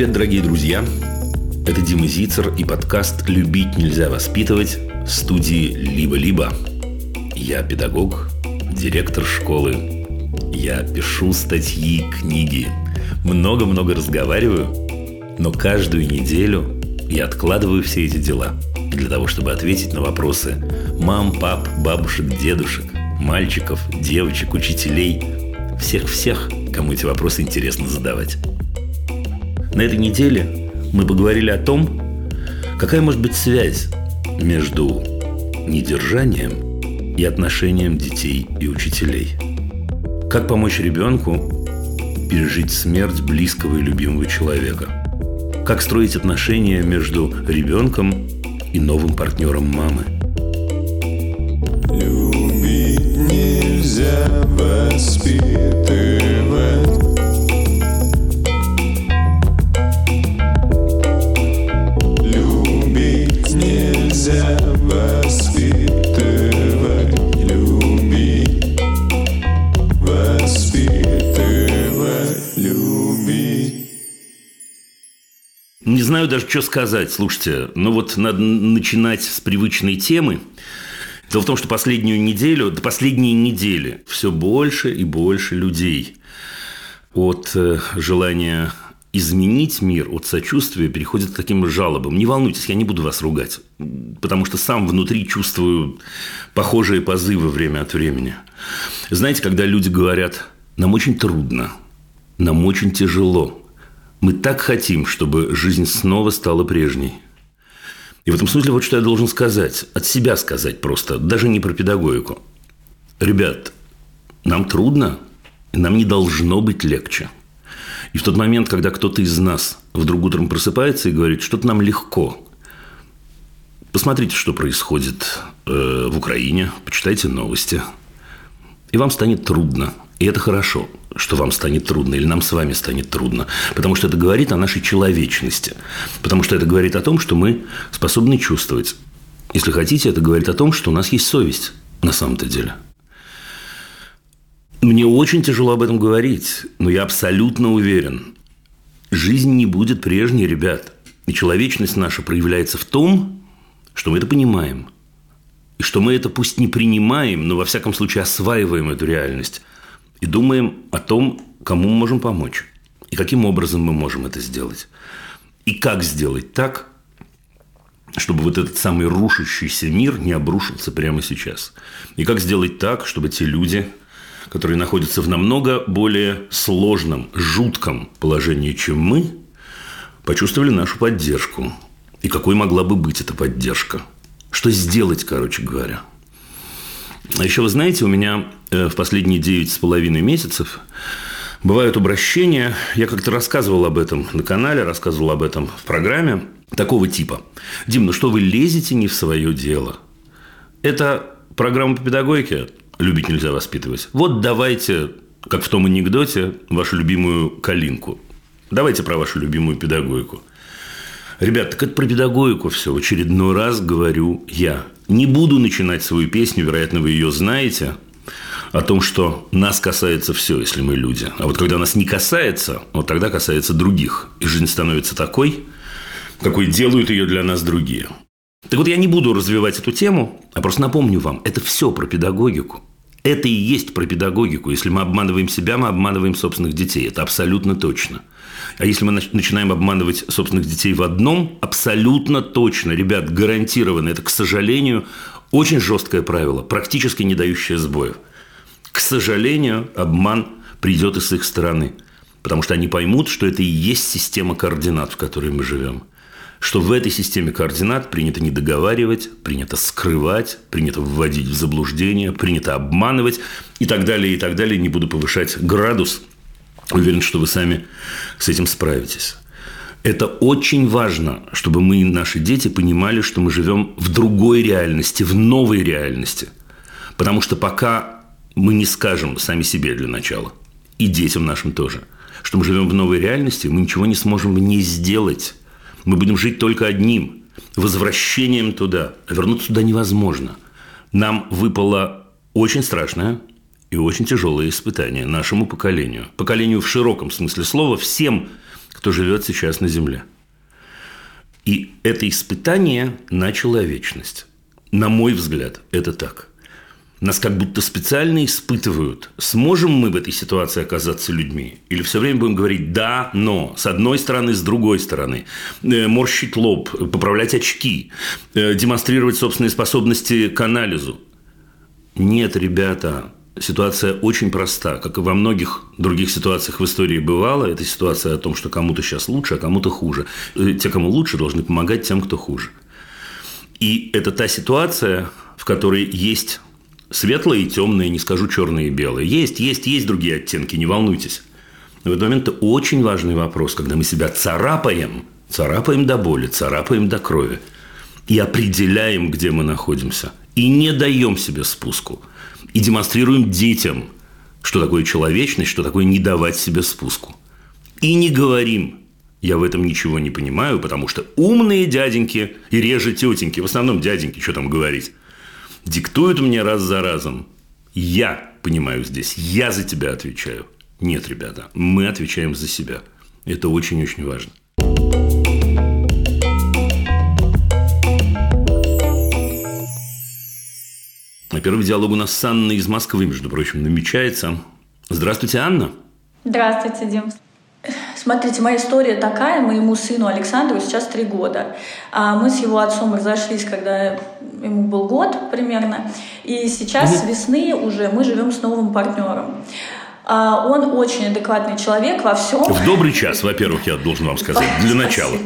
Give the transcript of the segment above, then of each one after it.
Привет, дорогие друзья! Это Дима Зицер и подкаст «Любить нельзя воспитывать» студии «Либо-либо». Я педагог, директор школы. Я пишу статьи, книги. Много-много разговариваю. Но каждую неделю я откладываю все эти дела для того, чтобы ответить на вопросы мам, пап, бабушек, дедушек, мальчиков, девочек, учителей, всех-всех, кому эти вопросы интересно задавать. На этой неделе мы поговорили о том, какая может быть связь между недержанием и отношением детей и учителей. Как помочь ребенку пережить смерть близкого и любимого человека? Как строить отношения между ребенком и новым партнером мамы? Любить нельзя воспитывать. Знаю даже, что сказать. Слушайте, ну вот надо начинать с привычной темы. Дело в том, что последнюю неделю, до последней недели все больше и больше людей от э, желания изменить мир, от сочувствия переходят к таким жалобам. Не волнуйтесь, я не буду вас ругать, потому что сам внутри чувствую похожие позывы время от времени. Знаете, когда люди говорят, нам очень трудно, нам очень тяжело, мы так хотим, чтобы жизнь снова стала прежней. И в этом смысле вот что я должен сказать, от себя сказать просто, даже не про педагогику. Ребят, нам трудно, и нам не должно быть легче. И в тот момент, когда кто-то из нас вдруг утром просыпается и говорит, что-то нам легко, посмотрите, что происходит э, в Украине, почитайте новости, и вам станет трудно. И это хорошо, что вам станет трудно, или нам с вами станет трудно. Потому что это говорит о нашей человечности. Потому что это говорит о том, что мы способны чувствовать. Если хотите, это говорит о том, что у нас есть совесть на самом-то деле. Мне очень тяжело об этом говорить, но я абсолютно уверен. Жизнь не будет прежней, ребят. И человечность наша проявляется в том, что мы это понимаем. И что мы это пусть не принимаем, но во всяком случае осваиваем эту реальность. И думаем о том, кому мы можем помочь. И каким образом мы можем это сделать. И как сделать так, чтобы вот этот самый рушащийся мир не обрушился прямо сейчас. И как сделать так, чтобы те люди, которые находятся в намного более сложном, жутком положении, чем мы, почувствовали нашу поддержку. И какой могла бы быть эта поддержка? Что сделать, короче говоря? А еще вы знаете, у меня э, в последние девять с половиной месяцев бывают обращения. Я как-то рассказывал об этом на канале, рассказывал об этом в программе такого типа. Дим, ну что вы лезете не в свое дело? Это программа по педагогике. Любить нельзя воспитывать. Вот давайте, как в том анекдоте, вашу любимую калинку. Давайте про вашу любимую педагогику. Ребят, так это про педагогику все. В очередной раз говорю я. Не буду начинать свою песню, вероятно, вы ее знаете, о том, что нас касается все, если мы люди. А вот когда нас не касается, вот тогда касается других. И жизнь становится такой, какой делают ее для нас другие. Так вот, я не буду развивать эту тему, а просто напомню вам, это все про педагогику. Это и есть про педагогику. Если мы обманываем себя, мы обманываем собственных детей. Это абсолютно точно. А если мы начинаем обманывать собственных детей в одном, абсолютно точно, ребят, гарантированно, это, к сожалению, очень жесткое правило, практически не дающее сбоев. К сожалению, обман придет и с их стороны, потому что они поймут, что это и есть система координат, в которой мы живем что в этой системе координат принято не договаривать, принято скрывать, принято вводить в заблуждение, принято обманывать и так далее, и так далее. Не буду повышать градус. Уверен, что вы сами с этим справитесь. Это очень важно, чтобы мы и наши дети понимали, что мы живем в другой реальности, в новой реальности. Потому что пока мы не скажем сами себе для начала, и детям нашим тоже, что мы живем в новой реальности, мы ничего не сможем не сделать мы будем жить только одним – возвращением туда. А вернуться туда невозможно. Нам выпало очень страшное и очень тяжелое испытание нашему поколению. Поколению в широком смысле слова, всем, кто живет сейчас на Земле. И это испытание на человечность. На мой взгляд, это так. Нас как будто специально испытывают, сможем мы в этой ситуации оказаться людьми. Или все время будем говорить «да, но», с одной стороны, с другой стороны. Э, морщить лоб, поправлять очки, э, демонстрировать собственные способности к анализу. Нет, ребята, ситуация очень проста. Как и во многих других ситуациях в истории бывало, это ситуация о том, что кому-то сейчас лучше, а кому-то хуже. Те, кому лучше, должны помогать тем, кто хуже. И это та ситуация, в которой есть Светлые и темные, не скажу черные и белые. Есть, есть, есть другие оттенки, не волнуйтесь. Но в этот момент это очень важный вопрос, когда мы себя царапаем, царапаем до боли, царапаем до крови и определяем, где мы находимся. И не даем себе спуску. И демонстрируем детям, что такое человечность, что такое не давать себе спуску. И не говорим, я в этом ничего не понимаю, потому что умные дяденьки и реже тетеньки, в основном дяденьки, что там говорить, диктуют мне раз за разом. Я понимаю здесь, я за тебя отвечаю. Нет, ребята, мы отвечаем за себя. Это очень-очень важно. Первый диалог у нас с Анной из Москвы, между прочим, намечается. Здравствуйте, Анна. Здравствуйте, Дим. Смотрите, моя история такая. Моему сыну Александру сейчас три года. А мы с его отцом разошлись, когда ему был год примерно. И сейчас с весны уже мы живем с новым партнером. А, он очень адекватный человек во всем. В добрый час, во-первых, я должен вам сказать, для начала.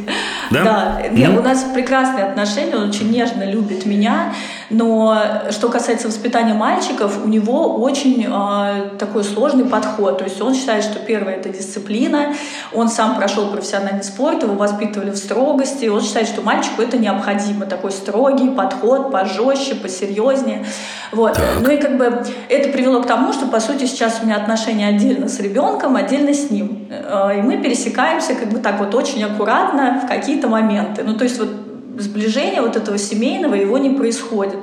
Да? Да. Нет, mm-hmm. у нас прекрасные отношения, он очень нежно любит меня. Но что касается воспитания мальчиков, у него очень э, такой сложный подход. То есть он считает, что первое это дисциплина. Он сам прошел профессиональный спорт, его воспитывали в строгости. Он считает, что мальчику это необходимо. Такой строгий подход, пожестче, посерьезнее. Вот. Ну и как бы это привело к тому, что по сути сейчас у меня отношения отдельно с ребенком, отдельно с ним. Э, и мы пересекаемся как бы так вот очень аккуратно в какие-то моменты. Ну то есть вот сближения вот этого семейного его не происходит.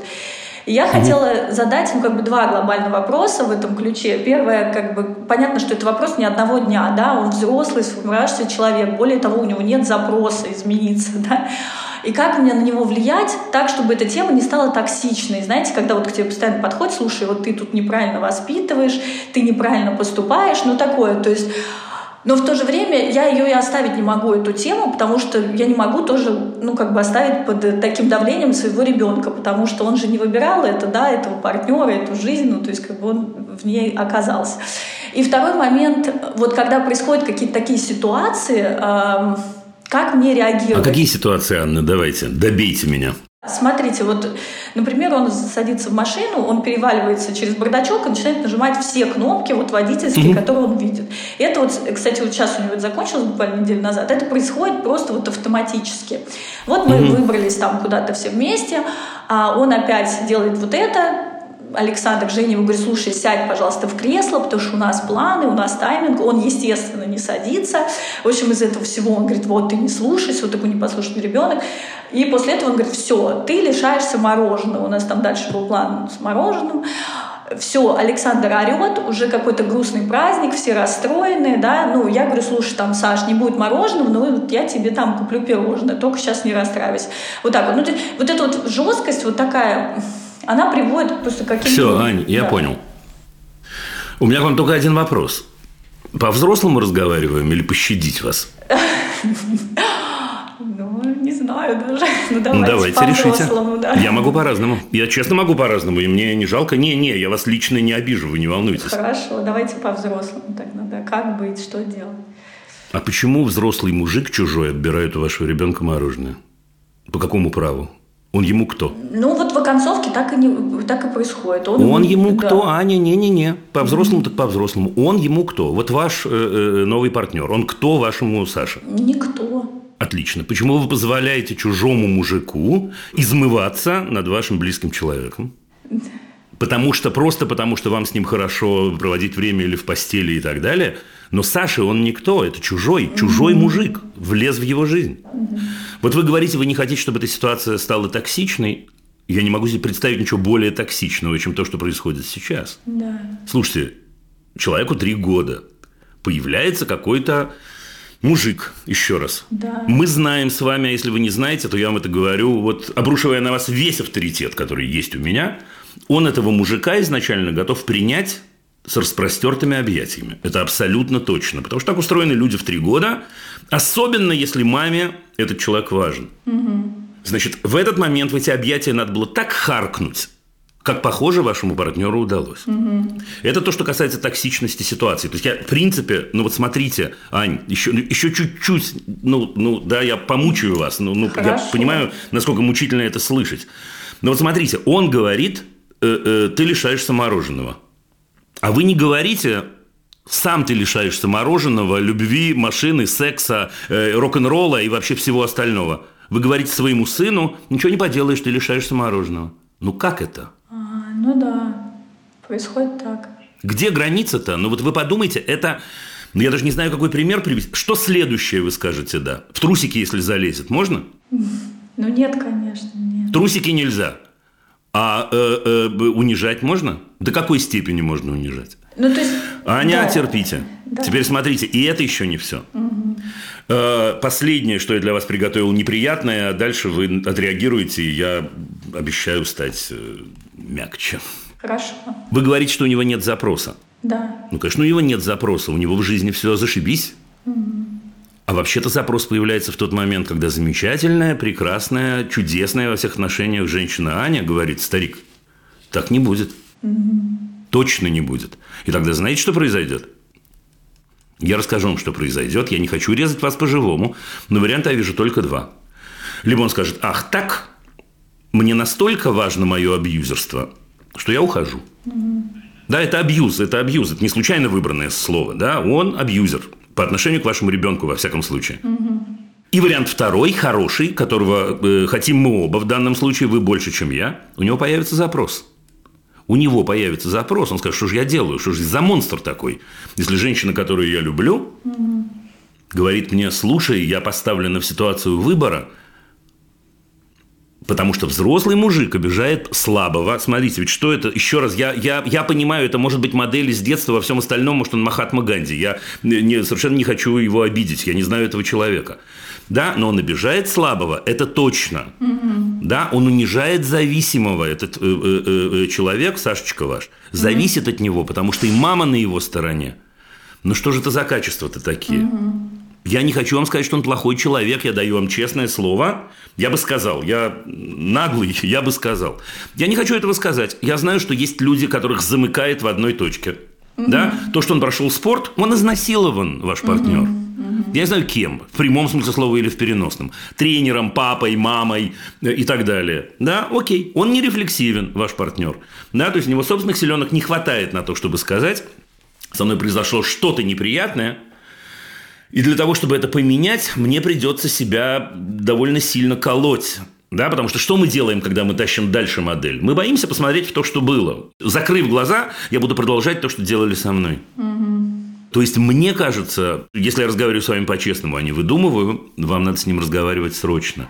И я хотела задать ему как бы два глобальных вопроса в этом ключе. Первое, как бы понятно, что это вопрос не одного дня, да, он взрослый, сформировавшийся человек, более того, у него нет запроса измениться, да. И как мне на него влиять так, чтобы эта тема не стала токсичной. Знаете, когда вот к тебе постоянно подходит, слушай, вот ты тут неправильно воспитываешь, ты неправильно поступаешь, ну такое. То есть но в то же время я ее и оставить не могу, эту тему, потому что я не могу тоже, ну, как бы оставить под таким давлением своего ребенка, потому что он же не выбирал это, да, этого партнера, эту жизнь, ну, то есть как бы он в ней оказался. И второй момент, вот когда происходят какие-то такие ситуации, э, как мне реагировать? А какие ситуации, Анна, давайте, добейте меня. Смотрите, вот, например, он садится в машину, он переваливается через бардачок и начинает нажимать все кнопки вот водительские, mm-hmm. которые он видит. И это вот, кстати, вот сейчас у него это закончилось буквально неделю назад. Это происходит просто вот автоматически. Вот мы mm-hmm. выбрались там куда-то все вместе, а он опять делает вот это, Александр Женя ему говорит, слушай, сядь, пожалуйста, в кресло, потому что у нас планы, у нас тайминг. Он, естественно, не садится. В общем, из этого всего он говорит, вот ты не слушайся, вот такой непослушный ребенок. И после этого он говорит, все, ты лишаешься мороженого. У нас там дальше был план с мороженым все, Александр орет, уже какой-то грустный праздник, все расстроены, да, ну, я говорю, слушай, там, Саш, не будет мороженого, но вот я тебе там куплю пирожное, только сейчас не расстраивайся. Вот так вот. Ну, вот эта вот жесткость вот такая, она приводит просто каким-то... Все, Ань, я да. понял. У меня к вам только один вопрос. По-взрослому разговариваем или пощадить вас? Ну, не знаю даже. Ну, давайте, давайте решите. Да. Я могу по-разному. Я честно могу по-разному. И мне не жалко. Не-не, я вас лично не обижу, вы не волнуйтесь. Хорошо, давайте по-взрослому тогда. Да. Как быть, что делать? А почему взрослый мужик чужой отбирает у вашего ребенка мороженое? По какому праву? Он ему кто? Ну, вот в оконцовке так и, не, так и происходит. Он, он ему да. кто? Аня, не-не-не. По-взрослому так по-взрослому. Он ему кто? Вот ваш э, э, новый партнер. Он кто вашему Саше? Никто. Отлично. Почему вы позволяете чужому мужику измываться над вашим близким человеком? Потому что, просто потому что вам с ним хорошо проводить время или в постели и так далее. Но Саша, он никто, это чужой, чужой мужик, влез в его жизнь. Вот вы говорите, вы не хотите, чтобы эта ситуация стала токсичной. Я не могу себе представить ничего более токсичного, чем то, что происходит сейчас. Да. Слушайте, человеку три года. Появляется какой-то Мужик, еще раз. Да. Мы знаем с вами, а если вы не знаете, то я вам это говорю, вот обрушивая на вас весь авторитет, который есть у меня, он этого мужика изначально готов принять с распростертыми объятиями. Это абсолютно точно. Потому что так устроены люди в три года, особенно если маме этот человек важен. Значит, в этот момент в эти объятия надо было так харкнуть, как, похоже, вашему партнеру удалось. Это то, что касается токсичности ситуации. То есть я, в принципе, ну вот смотрите, Ань, еще, еще чуть-чуть, ну, ну да, я помучаю вас, ну, ну я понимаю, насколько мучительно это слышать. Но вот смотрите, он говорит, э, э, ты лишаешься мороженого. А вы не говорите, сам ты лишаешься мороженого, любви, машины, секса, э, рок-н-ролла и вообще всего остального. Вы говорите своему сыну, ничего не поделаешь, ты лишаешься мороженого. Ну как это? А, ну да, происходит так. Где граница-то? Ну вот вы подумайте, это... Я даже не знаю, какой пример привести. Что следующее вы скажете «да»? В трусики, если залезет, можно? Ну нет, конечно, нет. В трусики нельзя. А э, э, унижать можно? До какой степени можно унижать? Ну то есть... Аня, да. терпите. Да. Теперь смотрите, и это еще не все. Э, Последнее, что я для вас приготовил, неприятное, а дальше вы отреагируете, и я обещаю стать э, мягче. Хорошо. Вы говорите, что у него нет запроса. Да. Ну, конечно, у него нет запроса, у него в жизни все зашибись. А вообще-то запрос появляется в тот момент, когда замечательная, прекрасная, чудесная во всех отношениях женщина Аня говорит, старик, так не будет. Точно не будет. И тогда знаете, что произойдет? Я расскажу вам, что произойдет. Я не хочу резать вас по-живому, но варианта я вижу только два. Либо он скажет, ах так, мне настолько важно мое абьюзерство, что я ухожу. Да, это абьюз, это абьюз, это не случайно выбранное слово, да, он абьюзер по отношению к вашему ребенку во всяком случае. И вариант второй, хороший, которого э, хотим мы оба в данном случае, вы больше, чем я, у него появится запрос. У него появится запрос, он скажет, что же я делаю, что же за монстр такой. Если женщина, которую я люблю, говорит мне, слушай, я поставлена в ситуацию выбора, Потому что взрослый мужик обижает слабого. Смотрите, ведь что это? Еще раз, я, я, я понимаю, это может быть модель из детства, во всем остальном, может, он Махатма Ганди. Я не- совершенно не хочу его обидеть, я не знаю этого человека. Да, но он обижает слабого, это точно. Да, он унижает зависимого. Этот э, э, э, человек, Сашечка ваш, зависит от него, потому что и мама на его стороне. Ну что же это за качества-то такие? Я не хочу вам сказать, что он плохой человек, я даю вам честное слово. Я бы сказал, я наглый, я бы сказал. Я не хочу этого сказать. Я знаю, что есть люди, которых замыкает в одной точке. Да? То, что он прошел спорт, он изнасилован, ваш партнер. Я не знаю кем, в прямом смысле слова или в переносном. Тренером, папой, мамой э, и так далее. Да, окей, он не рефлексивен, ваш партнер. Да, то есть у него собственных силенок не хватает на то, чтобы сказать, со мной произошло что-то неприятное, и для того, чтобы это поменять, мне придется себя довольно сильно колоть. Да, потому что что мы делаем, когда мы тащим дальше модель? Мы боимся посмотреть в то, что было. Закрыв глаза, я буду продолжать то, что делали со мной. То есть, мне кажется, если я разговариваю с вами по-честному, а не выдумываю, вам надо с ним разговаривать срочно.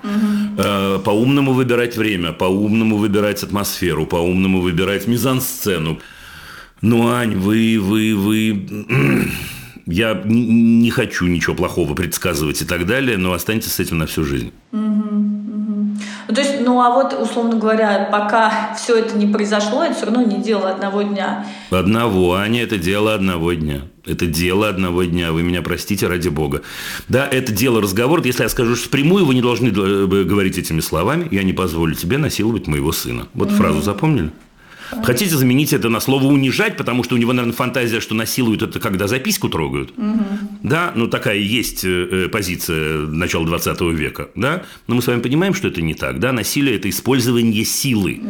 Э, По-умному выбирать время, по-умному выбирать атмосферу, по-умному выбирать мизансцену. Ну, Ань, вы, вы, вы... Я не хочу ничего плохого предсказывать и так далее, но останьтесь с этим на всю жизнь. Ну, то есть, ну а вот, условно говоря, пока все это не произошло, это все равно не дело одного дня. Одного, Аня, это дело одного дня. Это дело одного дня. Вы меня простите, ради бога. Да, это дело разговора. Если я скажу что впрямую, вы не должны э, говорить этими словами. Я не позволю тебе насиловать моего сына. Вот фразу запомнили? Хотите заменить это на слово унижать, потому что у него, наверное, фантазия, что насилуют это, когда записку трогают. Да, ну такая есть э, э, позиция начала 20 века. Да? Но мы с вами понимаем, что это не так. Да? Насилие – это использование силы.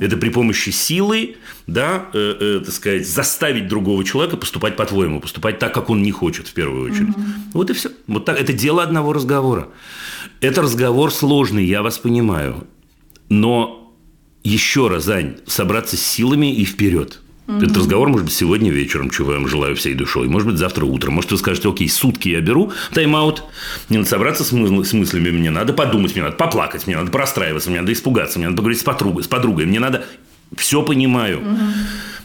Это при помощи силы, да, э, э, так сказать, заставить другого человека поступать по-твоему, поступать так, как он не хочет в первую очередь. Вот и все. Вот так. Это дело одного разговора. Это разговор сложный, я вас понимаю. Но еще раз, Ань, собраться с силами и вперед. Этот разговор может быть сегодня вечером, чего я вам желаю всей душой. Может быть, завтра утром. Может, вы скажете, окей, сутки я беру тайм-аут. Мне надо собраться с, мы- с мыслями, мне надо подумать, мне надо поплакать, мне надо простраиваться, мне надо испугаться, мне надо поговорить с подругой, с подругой. Мне надо... Все понимаю.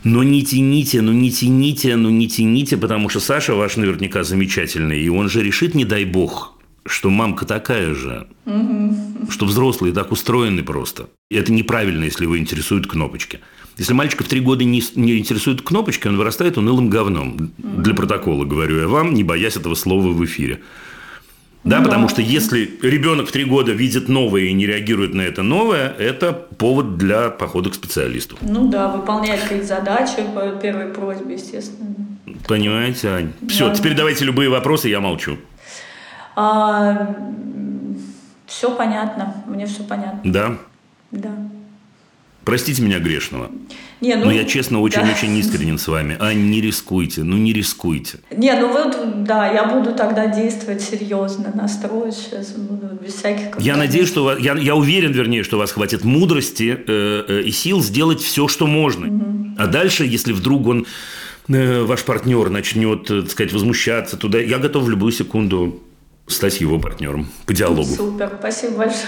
Но не тяните, ну не тяните, ну не тяните, потому что Саша ваш наверняка замечательный, и он же решит, не дай бог, что мамка такая же, угу. что взрослые так устроены просто. И это неправильно, если его интересуют кнопочки. Если мальчика в три года не, не интересуют кнопочки, он вырастает унылым говном. Угу. Для протокола говорю я вам, не боясь этого слова в эфире. Да, да, потому что если ребенок в три года видит новое и не реагирует на это новое, это повод для похода к специалисту. Ну да, выполнять какие-то задачи по первой просьбе, естественно. Понимаете, Ань? Все, да. теперь давайте любые вопросы, я молчу. А, все понятно, мне все понятно. Да? Да. Простите меня грешного. Не, ну, Но я честно очень-очень да. искренен с вами. А не рискуйте, ну не рискуйте. Не, ну вот, да, я буду тогда действовать серьезно, настроить сейчас, буду без всяких... Я надеюсь, что вас, я, я уверен, вернее, что у вас хватит мудрости э, э, и сил сделать все, что можно. Угу. А дальше, если вдруг он, э, ваш партнер начнет, э, так сказать, возмущаться туда, я готов в любую секунду стать его партнером по диалогу. Супер, спасибо большое.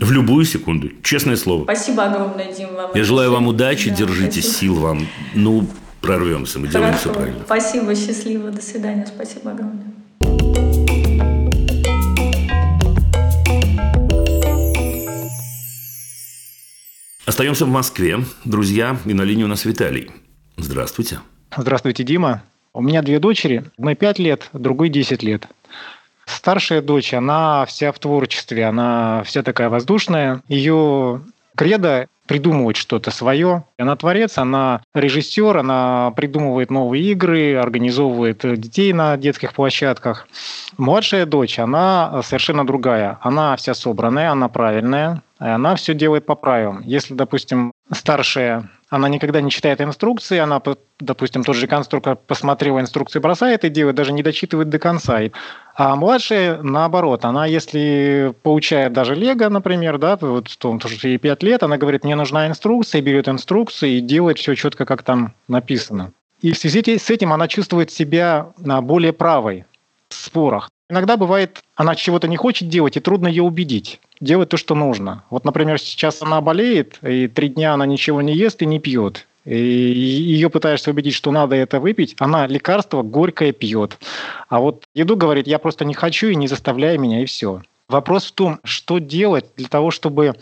В любую секунду, честное слово. Спасибо огромное, Дим. Вам Я желаю вам удачи, да, держитесь, спасибо. сил вам. Ну, прорвемся, мы Хорошо. делаем все правильно. Спасибо, счастливо, до свидания, спасибо огромное. Остаемся в Москве, друзья, и на линии у нас Виталий. Здравствуйте. Здравствуйте, Дима. У меня две дочери, одной 5 лет, другой 10 лет. Старшая дочь, она вся в творчестве, она вся такая воздушная. Ее кредо придумывать что-то свое. Она творец, она режиссер, она придумывает новые игры, организовывает детей на детских площадках. Младшая дочь, она совершенно другая. Она вся собранная, она правильная, она все делает по правилам. Если, допустим, старшая она никогда не читает инструкции, она, допустим, тот же конструктор посмотрела инструкции, бросает и делает, даже не дочитывает до конца. А младшая, наоборот, она, если получает даже Лего, например, да, вот в том, что ей 5 лет, она говорит, мне нужна инструкция, берет инструкцию и делает все четко, как там написано. И в связи с этим она чувствует себя более правой в спорах. Иногда бывает, она чего-то не хочет делать, и трудно ее убедить делать то, что нужно. Вот, например, сейчас она болеет, и три дня она ничего не ест и не пьет. И ее пытаешься убедить, что надо это выпить, она лекарство горькое пьет. А вот еду говорит, я просто не хочу и не заставляй меня, и все. Вопрос в том, что делать для того, чтобы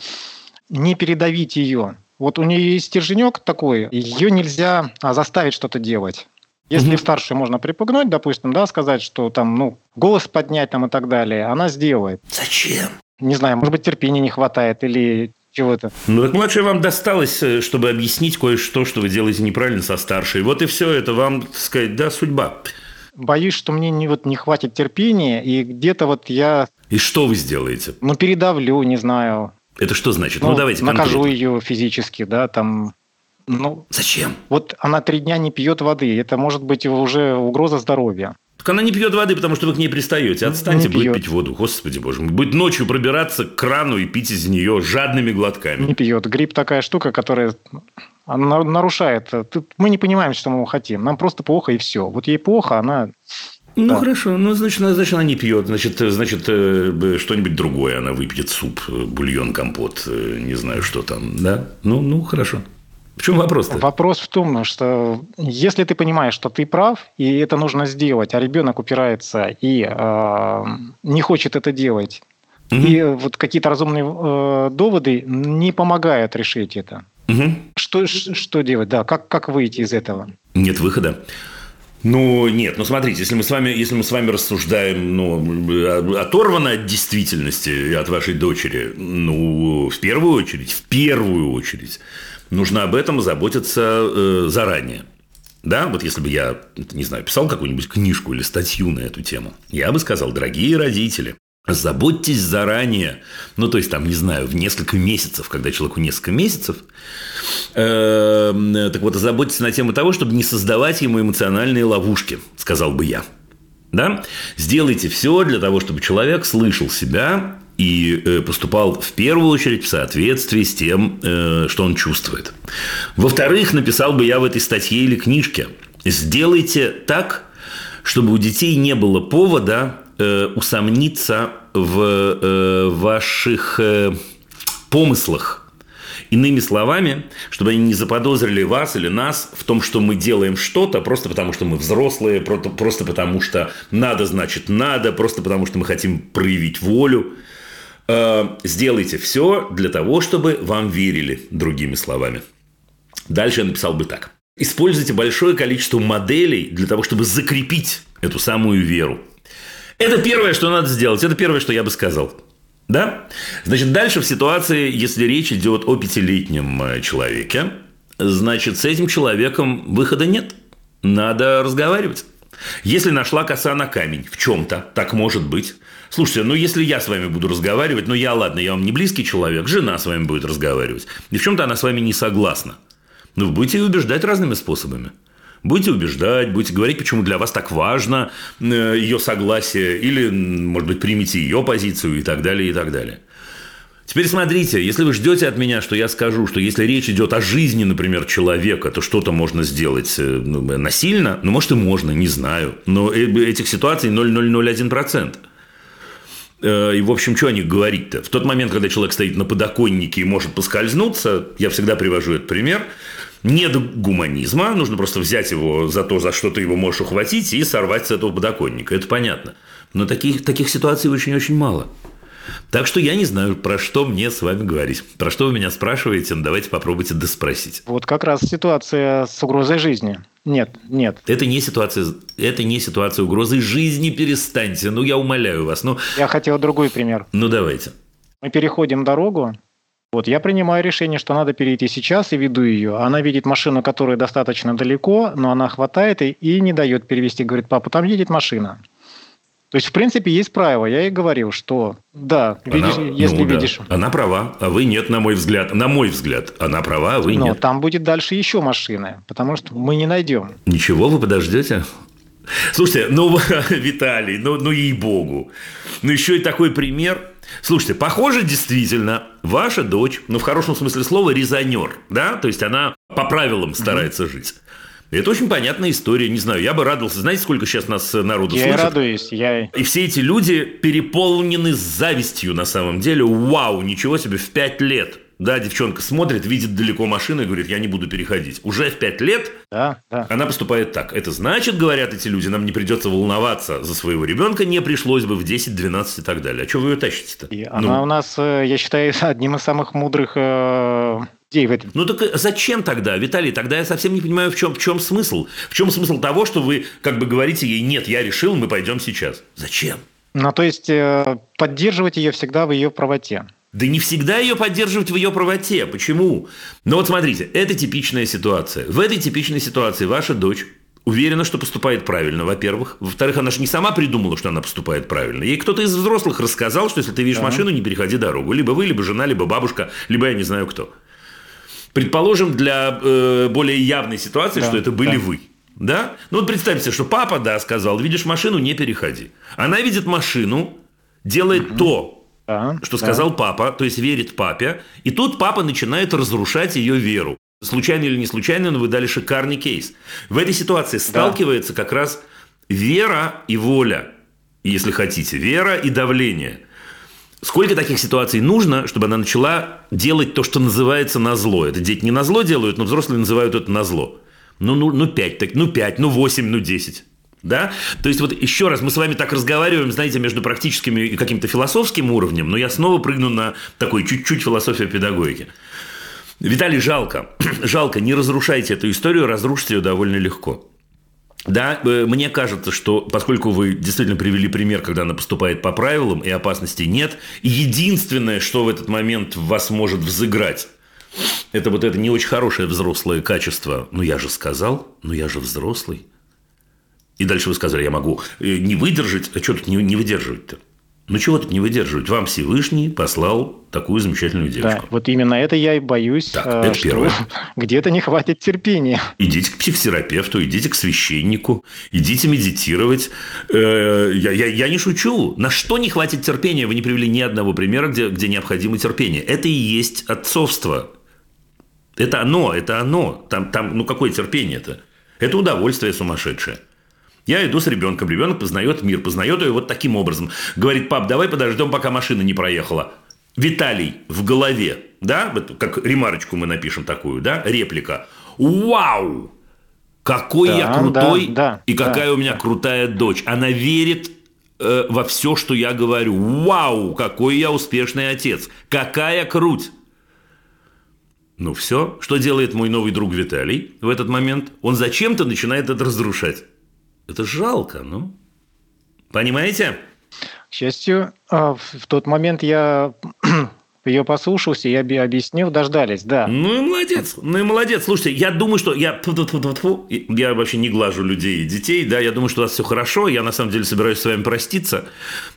не передавить ее. Вот у нее есть стерженек такой, ее нельзя а, заставить что-то делать. Если mm-hmm. старшей можно припугнуть, допустим, да, сказать, что там, ну, голос поднять там и так далее, она сделает. Зачем? Не знаю, может быть, терпения не хватает или чего-то. Ну, так младшая вам досталось, э, чтобы объяснить кое-что, что вы делаете неправильно со старшей. Вот и все это вам, так сказать, да, судьба. Боюсь, что мне не, вот, не хватит терпения, и где-то вот я... И что вы сделаете? Ну, передавлю, не знаю. Это что значит? Ну, ну давайте Накажу конкретно. ее физически, да, там ну, Зачем? Вот она три дня не пьет воды. Это может быть уже угроза здоровья. Так она не пьет воды, потому что вы к ней пристаете. Отстаньте, не будет пить воду. Господи боже мой. Будет ночью пробираться к крану и пить из нее жадными глотками. Не пьет. Грипп такая штука, которая она нарушает. Мы не понимаем, что мы хотим. Нам просто плохо и все. Вот ей плохо, она ну да. хорошо, ну значит, значит она не пьет, значит, значит э, что-нибудь другое она выпьет суп, бульон, компот, э, не знаю что там, да? Ну, ну хорошо. В чем вопрос? -то? Вопрос в том, что если ты понимаешь, что ты прав, и это нужно сделать, а ребенок упирается и э, не хочет это делать, угу. и вот какие-то разумные э, доводы не помогают решить это. Угу. Что, что делать? Да, как, как выйти из этого? Нет выхода. Ну, нет, ну смотрите, если мы с вами, если мы с вами рассуждаем, ну, оторвано от действительности от вашей дочери, ну, в первую очередь, в первую очередь, нужно об этом заботиться э, заранее. Да, вот если бы я, не знаю, писал какую-нибудь книжку или статью на эту тему, я бы сказал, дорогие родители, заботьтесь заранее, ну, то есть, там, не знаю, в несколько месяцев, когда человеку несколько месяцев, э, так вот, заботьтесь на тему того, чтобы не создавать ему эмоциональные ловушки, сказал бы я. Да? Сделайте все для того, чтобы человек слышал себя и э, поступал в первую очередь в соответствии с тем, э, что он чувствует. Во-вторых, написал бы я в этой статье или книжке, сделайте так, чтобы у детей не было повода э, усомниться в ваших помыслах Иными словами, чтобы они не заподозрили вас или нас в том, что мы делаем что-то просто потому, что мы взрослые, просто, просто потому, что надо, значит, надо, просто потому, что мы хотим проявить волю. Э, сделайте все для того, чтобы вам верили, другими словами. Дальше я написал бы так. Используйте большое количество моделей для того, чтобы закрепить эту самую веру. Это первое, что надо сделать. Это первое, что я бы сказал. Да? Значит, дальше в ситуации, если речь идет о пятилетнем э, человеке, значит, с этим человеком выхода нет. Надо разговаривать. Если нашла коса на камень в чем-то, так может быть. Слушайте, ну если я с вами буду разговаривать, ну я, ладно, я вам не близкий человек, жена с вами будет разговаривать, и в чем-то она с вами не согласна. Ну, вы будете убеждать разными способами. Будете убеждать, будете говорить, почему для вас так важно э, ее согласие, или, может быть, примите ее позицию и так далее, и так далее. Теперь смотрите, если вы ждете от меня, что я скажу, что если речь идет о жизни, например, человека, то что-то можно сделать э, ну, насильно, ну, может, и можно, не знаю. Но э, этих ситуаций 0,001%. И, в общем, что о них говорить-то? В тот момент, когда человек стоит на подоконнике и может поскользнуться, я всегда привожу этот пример, нет гуманизма, нужно просто взять его за то, за что ты его можешь ухватить и сорвать с этого подоконника. Это понятно. Но таких, таких ситуаций очень-очень мало. Так что я не знаю, про что мне с вами говорить. Про что вы меня спрашиваете, ну, давайте попробуйте доспросить. Вот как раз ситуация с угрозой жизни. Нет, нет. Это не ситуация, это не ситуация угрозы жизни, перестаньте. Ну, я умоляю вас. Ну, я хотел другой пример. Ну, давайте. Мы переходим дорогу, вот я принимаю решение, что надо перейти сейчас и веду ее. Она видит машину, которая достаточно далеко, но она хватает и, и не дает перевести. Говорит, папа, там едет машина. То есть, в принципе, есть правило. Я ей говорил, что да, видишь, она, если ну, видишь. Да. Она права, а вы нет, на мой взгляд. На мой взгляд, она права, а вы но нет. там будет дальше еще машины, потому что мы не найдем. Ничего, вы подождете. Слушайте, ну, Виталий, ну, ну ей-богу. Ну, еще и такой пример. Слушайте, похоже, действительно, ваша дочь, ну, в хорошем смысле слова, резонер, да? То есть, она по правилам старается угу. жить. Это очень понятная история. Не знаю, я бы радовался. Знаете, сколько сейчас нас народу я слышит? Я радуюсь. Я... И все эти люди переполнены завистью на самом деле. Вау, ничего себе, в пять лет. Да, девчонка смотрит, видит далеко машину и говорит, я не буду переходить. Уже в пять лет да, да. она поступает так. Это значит, говорят эти люди, нам не придется волноваться за своего ребенка, не пришлось бы в 10, 12 и так далее. А что вы ее тащите-то? И ну. Она у нас, э, я считаю, одним из самых мудрых э, людей в этом. Ну так э, зачем тогда, Виталий? Тогда я совсем не понимаю, в чем, в чем смысл. В чем смысл того, что вы как бы говорите ей, нет, я решил, мы пойдем сейчас. Зачем? Ну, то есть поддерживать ее всегда в ее правоте. Да не всегда ее поддерживать в ее правоте. Почему? Ну вот смотрите, это типичная ситуация. В этой типичной ситуации ваша дочь уверена, что поступает правильно, во-первых. Во-вторых, она же не сама придумала, что она поступает правильно. Ей кто-то из взрослых рассказал, что если ты видишь да. машину, не переходи дорогу. Либо вы, либо жена, либо бабушка, либо я не знаю кто. Предположим, для э, более явной ситуации, да, что это были да. вы. Да? Ну вот представьте, что папа, да, сказал, видишь машину, не переходи. Она видит машину, делает угу. то, да, что да. сказал папа, то есть верит папе, и тут папа начинает разрушать ее веру. Случайно или не случайно, но вы дали шикарный кейс. В этой ситуации сталкивается да. как раз вера и воля, если хотите, вера и давление. Сколько таких ситуаций нужно, чтобы она начала делать то, что называется на зло? Это дети не на зло делают, но взрослые называют это на зло. Ну, ну, ну 5, так, ну 5, ну 8, ну 10. Да? То есть, вот еще раз, мы с вами так разговариваем, знаете, между практическим и каким-то философским уровнем, но я снова прыгну на такой чуть-чуть философию педагогики. Виталий, жалко. жалко, не разрушайте эту историю, разрушите ее довольно легко. Да, э, мне кажется, что поскольку вы действительно привели пример, когда она поступает по правилам и опасности нет, единственное, что в этот момент вас может взыграть, это вот это не очень хорошее взрослое качество. Ну, я же сказал, ну, я же взрослый. И дальше вы сказали, я могу э, не выдержать. А что тут не, не выдерживать-то? Ну, чего тут не выдерживать? Вам Всевышний послал такую замечательную девушку. Да, вот именно это я и боюсь, так, э, это что первое. где-то не хватит терпения. Идите к психотерапевту, идите к священнику, идите медитировать. Э, я, я, я не шучу. На что не хватит терпения? Вы не привели ни одного примера, где, где необходимо терпение. Это и есть отцовство. Это оно, это оно. Там, там ну, какое терпение-то? Это удовольствие сумасшедшее. Я иду с ребенком, ребенок познает мир, познает ее вот таким образом. Говорит, пап, давай подождем, пока машина не проехала. Виталий в голове да, вот как ремарочку мы напишем такую, да, реплика. Вау! Какой Да, я крутой да, да, и какая да. у меня крутая дочь. Она верит э, во все, что я говорю. Вау, какой я успешный отец. Какая круть. Ну все, что делает мой новый друг Виталий в этот момент? Он зачем-то начинает это разрушать. Это жалко, ну. Понимаете? К счастью, а, в тот момент я ее послушался, я объяснил, дождались, да. Ну и молодец, ну и молодец. Слушайте, я думаю, что я, я вообще не глажу людей и детей, да, я думаю, что у вас все хорошо, я на самом деле собираюсь с вами проститься,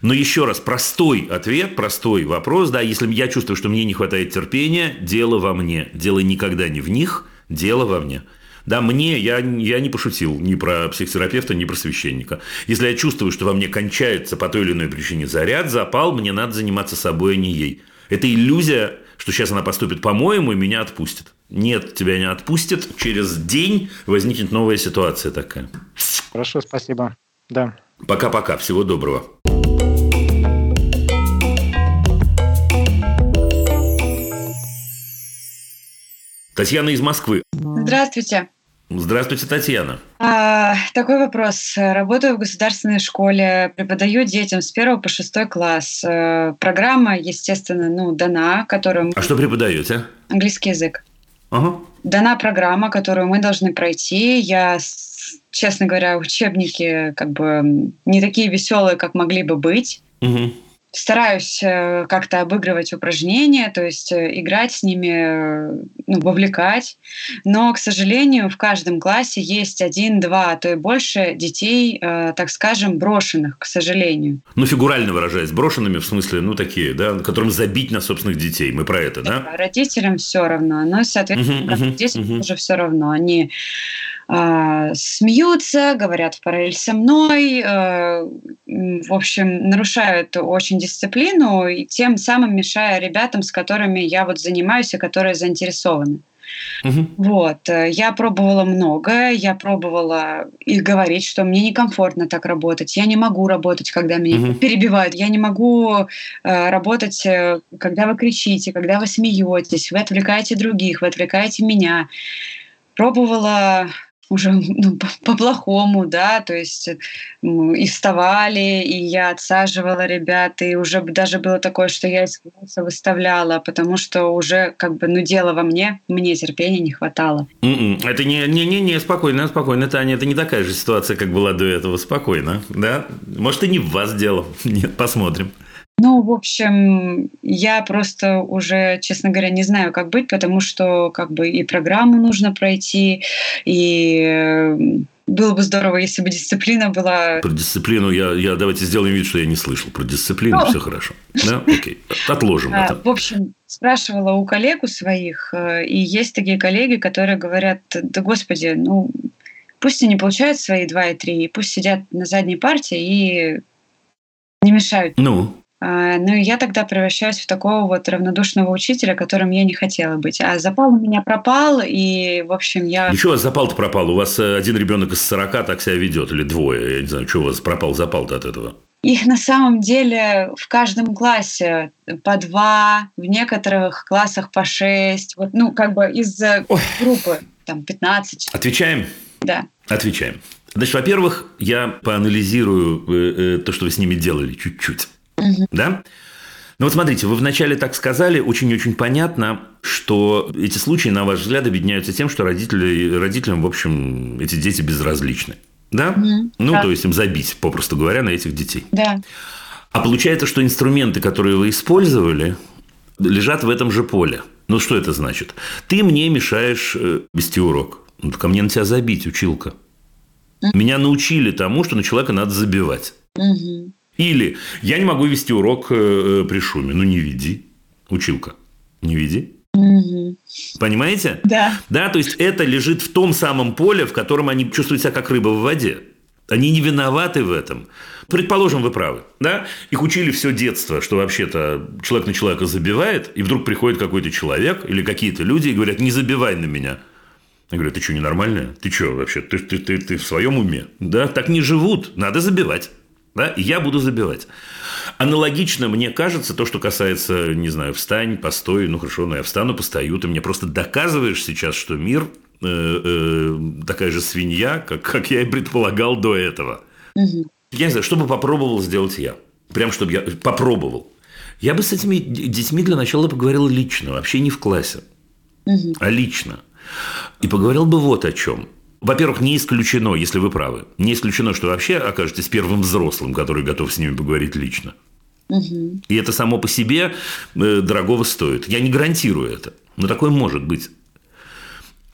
но еще раз, простой ответ, простой вопрос, да, если я чувствую, что мне не хватает терпения, дело во мне, дело никогда не в них, дело во мне. Да, мне, я, я не пошутил ни про психотерапевта, ни про священника. Если я чувствую, что во мне кончается по той или иной причине заряд, запал, мне надо заниматься собой, а не ей. Это иллюзия, что сейчас она поступит по-моему и меня отпустит. Нет, тебя не отпустит. Через день возникнет новая ситуация такая. Хорошо, спасибо. Да. Пока-пока. Всего доброго. Татьяна из Москвы. Здравствуйте. Здравствуйте, Татьяна. А, такой вопрос. Работаю в государственной школе, преподаю детям с 1 по 6 класс. Э, Программа, естественно, ну, дана, которую... А что преподаете? Английский язык. Ага. Дана программа, которую мы должны пройти. Я, честно говоря, учебники как бы не такие веселые, как могли бы быть. Мгм. Стараюсь э, как-то обыгрывать упражнения, то есть э, играть с ними, э, ну, вовлекать. Но, к сожалению, в каждом классе есть один, два, а то и больше детей, так скажем, брошенных, к сожалению. Ну, фигурально выражаясь, брошенными, в смысле, ну, такие, да, которым забить на собственных детей. Мы про это, да? Родителям все равно, но, соответственно, мгм, детям мгм. тоже все равно. Они смеются, говорят в параллель со мной, э, в общем, нарушают очень дисциплину и тем самым мешая ребятам, с которыми я вот занимаюсь и которые заинтересованы. Мгм. Вот. э, Я пробовала многое, я пробовала и говорить, что мне некомфортно так работать, я не могу работать, когда меня Мгм. перебивают, я не могу э, работать, э, когда вы кричите, когда вы смеетесь, вы отвлекаете других, вы отвлекаете меня. Пробовала уже ну, по- по-плохому, да, то есть и вставали, и я отсаживала ребят, и уже даже было такое, что я из класса выставляла, потому что уже как бы, ну, дело во мне, мне терпения не хватало. М-м. Это не, не, не, не, спокойно, спокойно, Таня, это не такая же ситуация, как была до этого, спокойно, да? Может, и не в вас дело, нет, посмотрим. Ну, в общем, я просто уже, честно говоря, не знаю, как быть, потому что как бы и программу нужно пройти, и э, было бы здорово, если бы дисциплина была Про дисциплину я, я давайте сделаем вид, что я не слышал. Про дисциплину Ну. все хорошо. Да, окей. Отложим А, это. В общем, спрашивала у коллег у своих, э, и есть такие коллеги, которые говорят, да господи, ну пусть они получают свои 2 и 3, и пусть сидят на задней партии и не мешают. Ну, Ну и я тогда превращаюсь в такого вот равнодушного учителя, которым я не хотела быть. А запал у меня пропал, и, в общем, я... ничего, у вас запал-то пропал. У вас э, один ребенок из 40 так себя ведет, или двое. Я не знаю, что у вас пропал запал-то от этого. Их на самом деле в каждом классе по два, в некоторых классах по шесть. Вот, ну, как бы из Ой. группы там 15, Отвечаем? да. Отвечаем. Значит, во-первых, я поанализирую э, э, то, что вы с ними делали чуть-чуть. Да? Ну вот смотрите, вы вначале так сказали, очень-очень понятно, что эти случаи, на ваш взгляд, объединяются тем, что родители, родителям, в общем, эти дети безразличны. Да? Мгм. Ну, Да. то есть им забить, попросту говоря, на этих детей. Да. А получается, что инструменты, которые вы использовали, лежат в этом же поле. Ну, что это значит? Ты мне мешаешь э, вести урок. Ну, ко мне на тебя забить, училка. Меня научили тому, что на человека надо забивать. Мгм. Или я не могу вести урок э, э, при шуме. Ну, не веди, училка. Не веди. Мгм. Понимаете? Да. Да, то есть это лежит в том самом поле, в котором они чувствуют себя как рыба в воде. Они не виноваты в этом. Предположим, вы правы. Да? Их учили все детство, что вообще-то человек на человека забивает, и вдруг приходит какой-то человек или какие-то люди и говорят, не забивай на меня. Я говорю, ты что, ненормальная? Ты что вообще? Ты, ты, ты, ты в своем уме? Да? Так не живут. Надо забивать. Да? И я буду забивать. Аналогично, мне кажется, то, что касается, не знаю, встань, постой, ну хорошо, ну я встану, постою, ты мне просто доказываешь сейчас, что мир э, э, такая же свинья, как, как я и предполагал до этого. Мгм. Я не знаю, что бы попробовал сделать я. Прям, чтобы я попробовал. Я бы с этими детьми для начала поговорил лично, вообще не в классе, Мгм. а лично. И поговорил бы вот о чем. Во-первых, не исключено, если вы правы, не исключено, что вообще окажетесь первым взрослым, который готов с ними поговорить лично. Мгм. И это само по себе э, дорогого стоит. Я не гарантирую это, но такое может быть.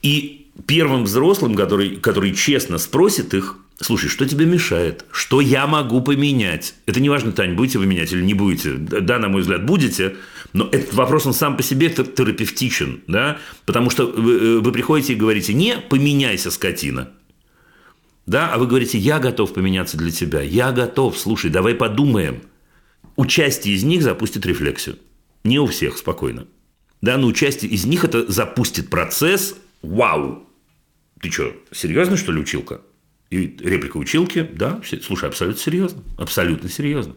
И первым взрослым, который, который честно спросит их, слушай, что тебе мешает? Что я могу поменять? Это не важно, Тань, будете вы менять или не будете. Да, на мой взгляд, будете, но этот вопрос, он сам по себе тер- терапевтичен, да? потому что вы, э, вы приходите и говорите, не поменяйся, скотина, да, а вы говорите, я готов поменяться для тебя, я готов, слушай, давай подумаем. Участие из них запустит рефлексию. Не у всех, спокойно. Да, но участие из них это запустит процесс «Вау!» Ты что, серьезно, что ли, училка? И реплика училки, да, слушай, абсолютно серьезно, абсолютно серьезно.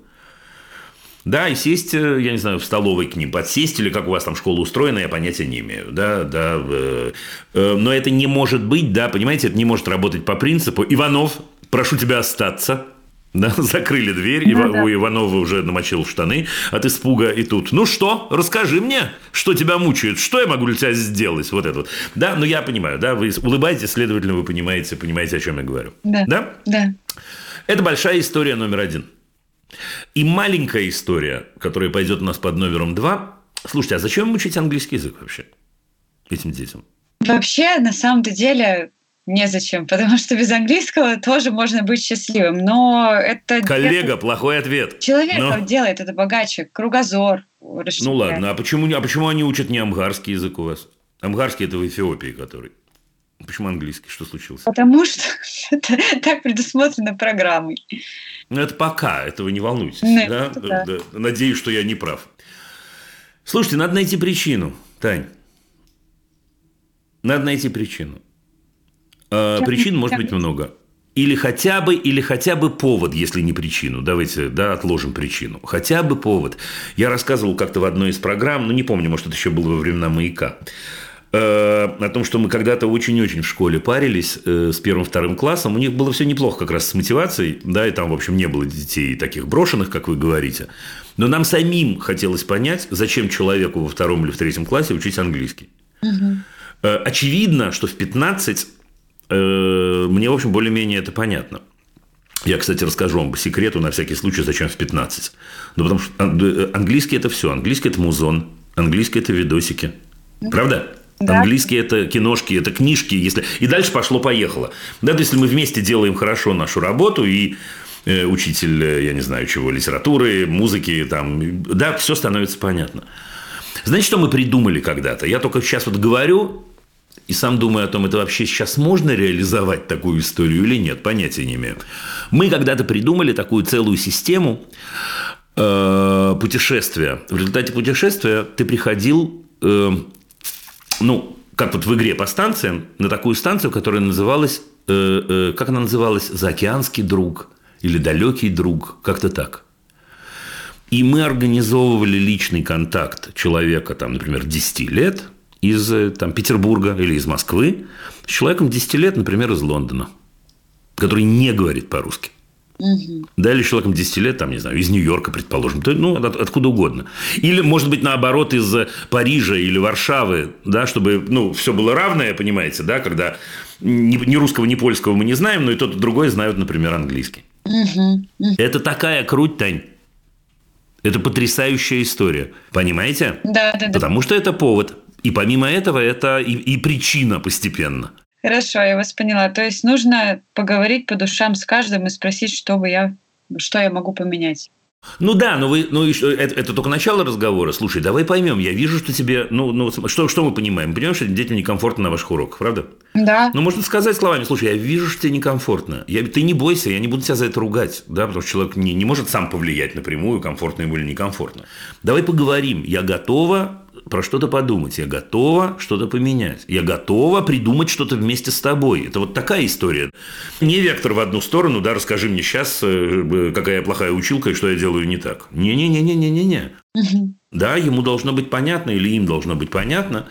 Да, и сесть, э, я не знаю, в столовой к ним подсесть, или как у вас там школа устроена, я понятия не имею. Да, да, э, э, но это не может быть, да, понимаете, это не может работать по принципу «Иванов, прошу тебя остаться». Да, закрыли дверь, Ива- да. у Иванова уже намочил штаны от испуга, и тут, ну что, расскажи мне, что тебя мучает, что я могу для тебя сделать, вот это вот. Да, ну я понимаю, да, вы улыбаетесь, следовательно, вы понимаете, понимаете, о чем я говорю. Да. Да? Да. Это большая история номер один. И маленькая история, которая пойдет у нас под номером два. Слушайте, а зачем им учить английский язык вообще этим детям? Вообще, на самом-то деле, незачем, потому что без английского тоже можно быть счастливым. Но это Коллега, плохой ответ. человек Но- делает это богаче, кругозор. Ну ладно, а почему, не- а почему они учат не амгарский язык у вас? Амгарский это в Эфиопии, который. Почему английский? Что случилось? Потому что это так предусмотрено программой. Ну, это пока, этого не волнуйтесь. Ну, да? да. Да. Надеюсь, что я не прав. Слушайте, надо найти причину, Тань. Надо найти причину. Чем- причин может быть много. Или хотя бы, или хотя бы повод, если не причину. Давайте, да, отложим причину. Хотя бы повод. Я рассказывал как-то в одной из программ, ну, не помню, может, это еще было во времена «Маяка», э, о том, что мы когда-то очень-очень в школе парились э, с первым-вторым классом. У них было все неплохо как раз с мотивацией, да, и там, в общем, не было детей таких брошенных, как вы говорите. Но нам самим хотелось понять, зачем человеку во втором или в третьем классе учить английский. Э, Очевидно, что в 15 э, мне, в общем, более-менее это понятно. Я, кстати, расскажу вам по секрету на всякий случай, зачем в 15. Ну, потому что ан- э, английский – это все. Английский – это музон. Английский – это видосики. Правда? Да. Английский – это киношки, это книжки. Если... И дальше пошло-поехало. Да, то если мы вместе делаем хорошо нашу работу, и э, учитель, э, я не знаю чего, литературы, музыки, там, да, все становится понятно. Знаете, что мы придумали когда-то? Я только сейчас вот говорю, и сам думаю о том, это вообще сейчас можно реализовать такую историю или нет, понятия не имею. Мы когда-то придумали такую целую систему э, путешествия. В результате путешествия ты приходил, э, ну, как вот в игре по станциям, на такую станцию, которая называлась, э, э, как она называлась, «Заокеанский друг» или «Далекий друг», как-то так. И мы организовывали личный контакт человека, там, например, 10 лет из э, там, Петербурга или из Москвы с человеком 10 лет, например, из Лондона, который не говорит по-русски. Мгм. Да, или с человеком 10 лет, там, не знаю, из Нью-Йорка, предположим, то, ну, от- откуда угодно. Или, может быть, наоборот, из э, Парижа или Варшавы, да, чтобы, ну, все было равное, понимаете, да, когда ни, ни русского, ни польского мы не знаем, но и тот, и другой знают, например, английский. Мгм. Мгм. Это такая круть, Тань. Это потрясающая история. Понимаете? Да, да, да. Потому что это повод. И помимо этого, это и, и причина постепенно. Хорошо, я вас поняла. То есть нужно поговорить по душам с каждым и спросить, что бы я, что я могу поменять. Ну да, но вы, ну и что, это, это только начало разговора. Слушай, давай поймем. Я вижу, что тебе, ну, ну что, что мы понимаем? Мы понимаем, что детям некомфортно на ваших уроках, правда? Да. Ну, можно сказать словами, слушай, я вижу, что тебе некомфортно. Я, ты не бойся, я не буду тебя за это ругать, да, потому что человек не, не может сам повлиять напрямую, комфортно ему или некомфортно. Давай поговорим. Я готова про что-то подумать, я готова что-то поменять, я готова придумать что-то вместе с тобой. Это вот такая история. Не вектор в одну сторону, да, расскажи мне сейчас, э, какая я плохая училка и что я делаю не так. Не-не-не-не-не-не. Да, ему должно быть понятно или им должно быть понятно,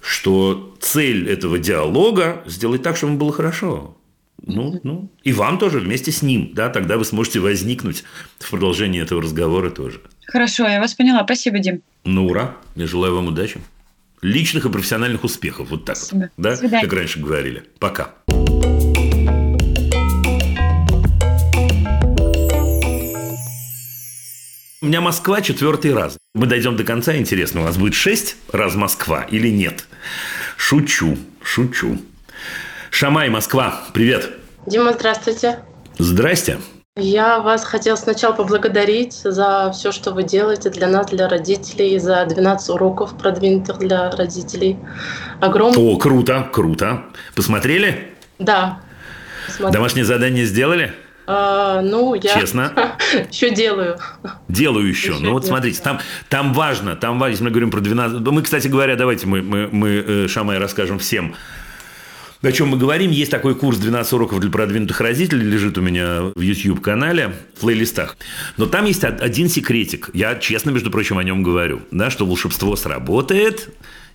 что цель этого диалога сделать так, чтобы ему было хорошо. Ну, ну, и вам тоже вместе с ним, да, тогда вы сможете возникнуть в продолжении этого разговора тоже. Хорошо, я вас поняла. Спасибо, Дим. Ну, ура. Я желаю вам удачи. Личных и профессиональных успехов. Вот так Спасибо. вот. Да? Свидания. Как раньше говорили. Пока. У меня Москва четвертый раз. Мы дойдем до конца, интересно, у вас будет шесть раз Москва или нет? Шучу, шучу. Шамай, Москва, привет. Дима, здравствуйте. Здрасте. Я вас хотела сначала поблагодарить за все, что вы делаете для нас, для родителей, за 12 уроков продвинутых для родителей. Огромное... О, круто, круто. Посмотрели? Да. Смотри. Домашнее задание сделали? А, ну, я Честно? еще делаю. Делаю еще. Еще Ну вот смотрите, там, там важно, там важно, если мы говорим про 12... да Мы, кстати говоря, давайте мы, мы, мы э, Шамай, расскажем всем, о чем мы говорим. Есть такой курс «12 уроков для продвинутых родителей», лежит у меня в YouTube-канале, в плейлистах. Но там есть од- один секретик. Я честно, между прочим, о нем говорю. Да, что волшебство сработает,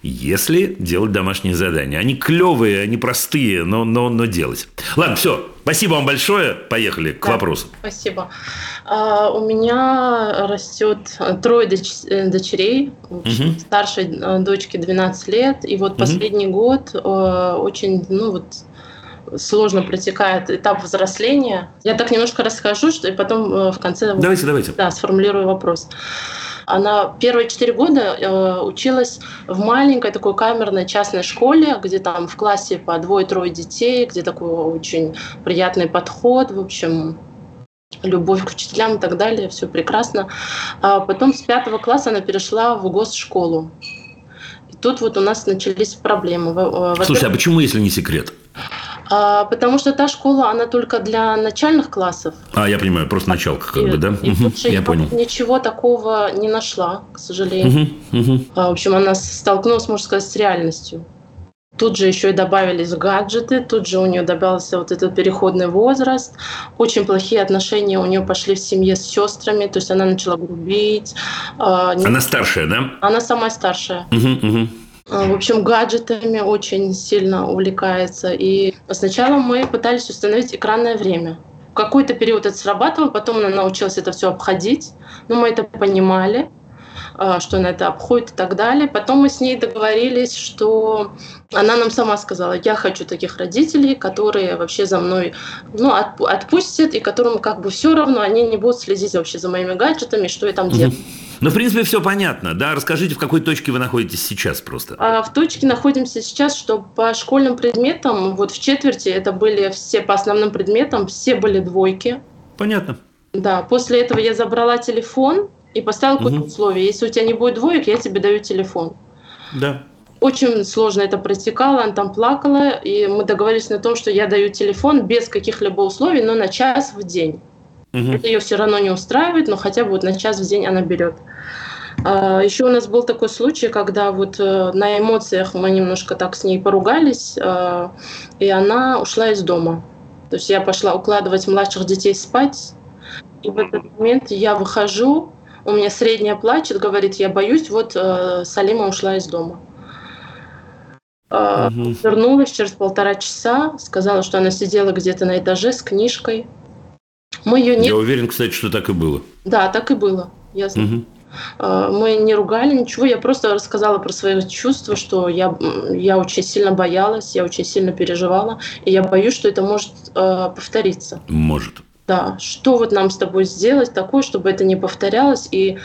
если делать домашние задания. Они клевые, они простые, но, но, но делать. Ладно, все. Спасибо вам большое. Поехали к Да. вопросу. Спасибо. А, у меня растет трое доч- э, дочерей. Мгм. Старшей э, дочке 12 лет. И вот последний год э, очень, ну вот, сложно протекает этап взросления. Я так немножко расскажу, что и потом в конце Давайте, давайте. Да, сформулирую вопрос. Она первые четыре года э, училась в маленькой такой камерной частной школе, где там в классе по двое-трое детей, где такой очень приятный подход, в общем, любовь к учителям и так далее, все прекрасно. А потом с пятого класса она перешла в госшколу. И тут вот у нас начались проблемы. Э, Слушай, а почему, если не секрет? А, потому что та школа, она только для начальных классов. А, я понимаю, просто началка как И- бы, да? и Мгм, больше я понял. ничего такого не нашла, к сожалению. Мгм, мгм. А, В общем, она столкнулась, можно сказать, с реальностью. Тут же еще и добавились гаджеты, тут же у нее добавился вот этот переходный возраст. Очень плохие отношения у нее пошли в семье с сестрами, то есть она начала грубить. а, Она старшая, да? Она самая старшая. Мгм, мгм. А, В общем, гаджетами очень сильно увлекается. И сначала мы пытались установить экранное время. В какой-то период это срабатывало, потом она научилась это все обходить. Но мы это понимали, а, что она это обходит и так далее. Потом мы с ней договорились, что она нам сама сказала, я хочу таких родителей, которые вообще за мной ну, отпу- отпустят, и которым как бы все равно, они не будут следить вообще за моими гаджетами, что я там делаю. Ну, в принципе, все понятно, да? Расскажите, в какой точке вы находитесь сейчас просто. А В точке находимся сейчас, что по школьным предметам, вот в четверти это были все по основным предметам, все были двойки. Понятно. Да, после этого я забрала телефон и поставила какое-то Мгм. условие. Если у тебя не будет двоек, я тебе даю телефон. Да. Очень сложно это протекало, она там плакала, и мы договорились на том, что я даю телефон без каких-либо условий, но на час в день. Мгм. Это ее все равно не устраивает, но хотя бы вот на час в день она берет. Еще у нас был такой случай, когда вот э, на эмоциях мы немножко так с ней поругались, э, и она ушла из дома. То есть я пошла укладывать младших детей спать, и в этот момент я выхожу, у меня средняя плачет, говорит, я боюсь, вот э, Салима ушла из дома. Мгм. Вернулась через полтора часа, сказала, что она сидела где-то на этаже с книжкой. Мы ее не... Я уверен, кстати, что так и было. Да, так и было. Я знаю. Мгм. Э, Мы не ругали, ничего. Я просто рассказала про свои чувства, что я, я очень сильно боялась, я очень сильно переживала, и я боюсь, что это может э, повториться. Может. Да, что вот нам с тобой сделать такое, чтобы это не повторялось? И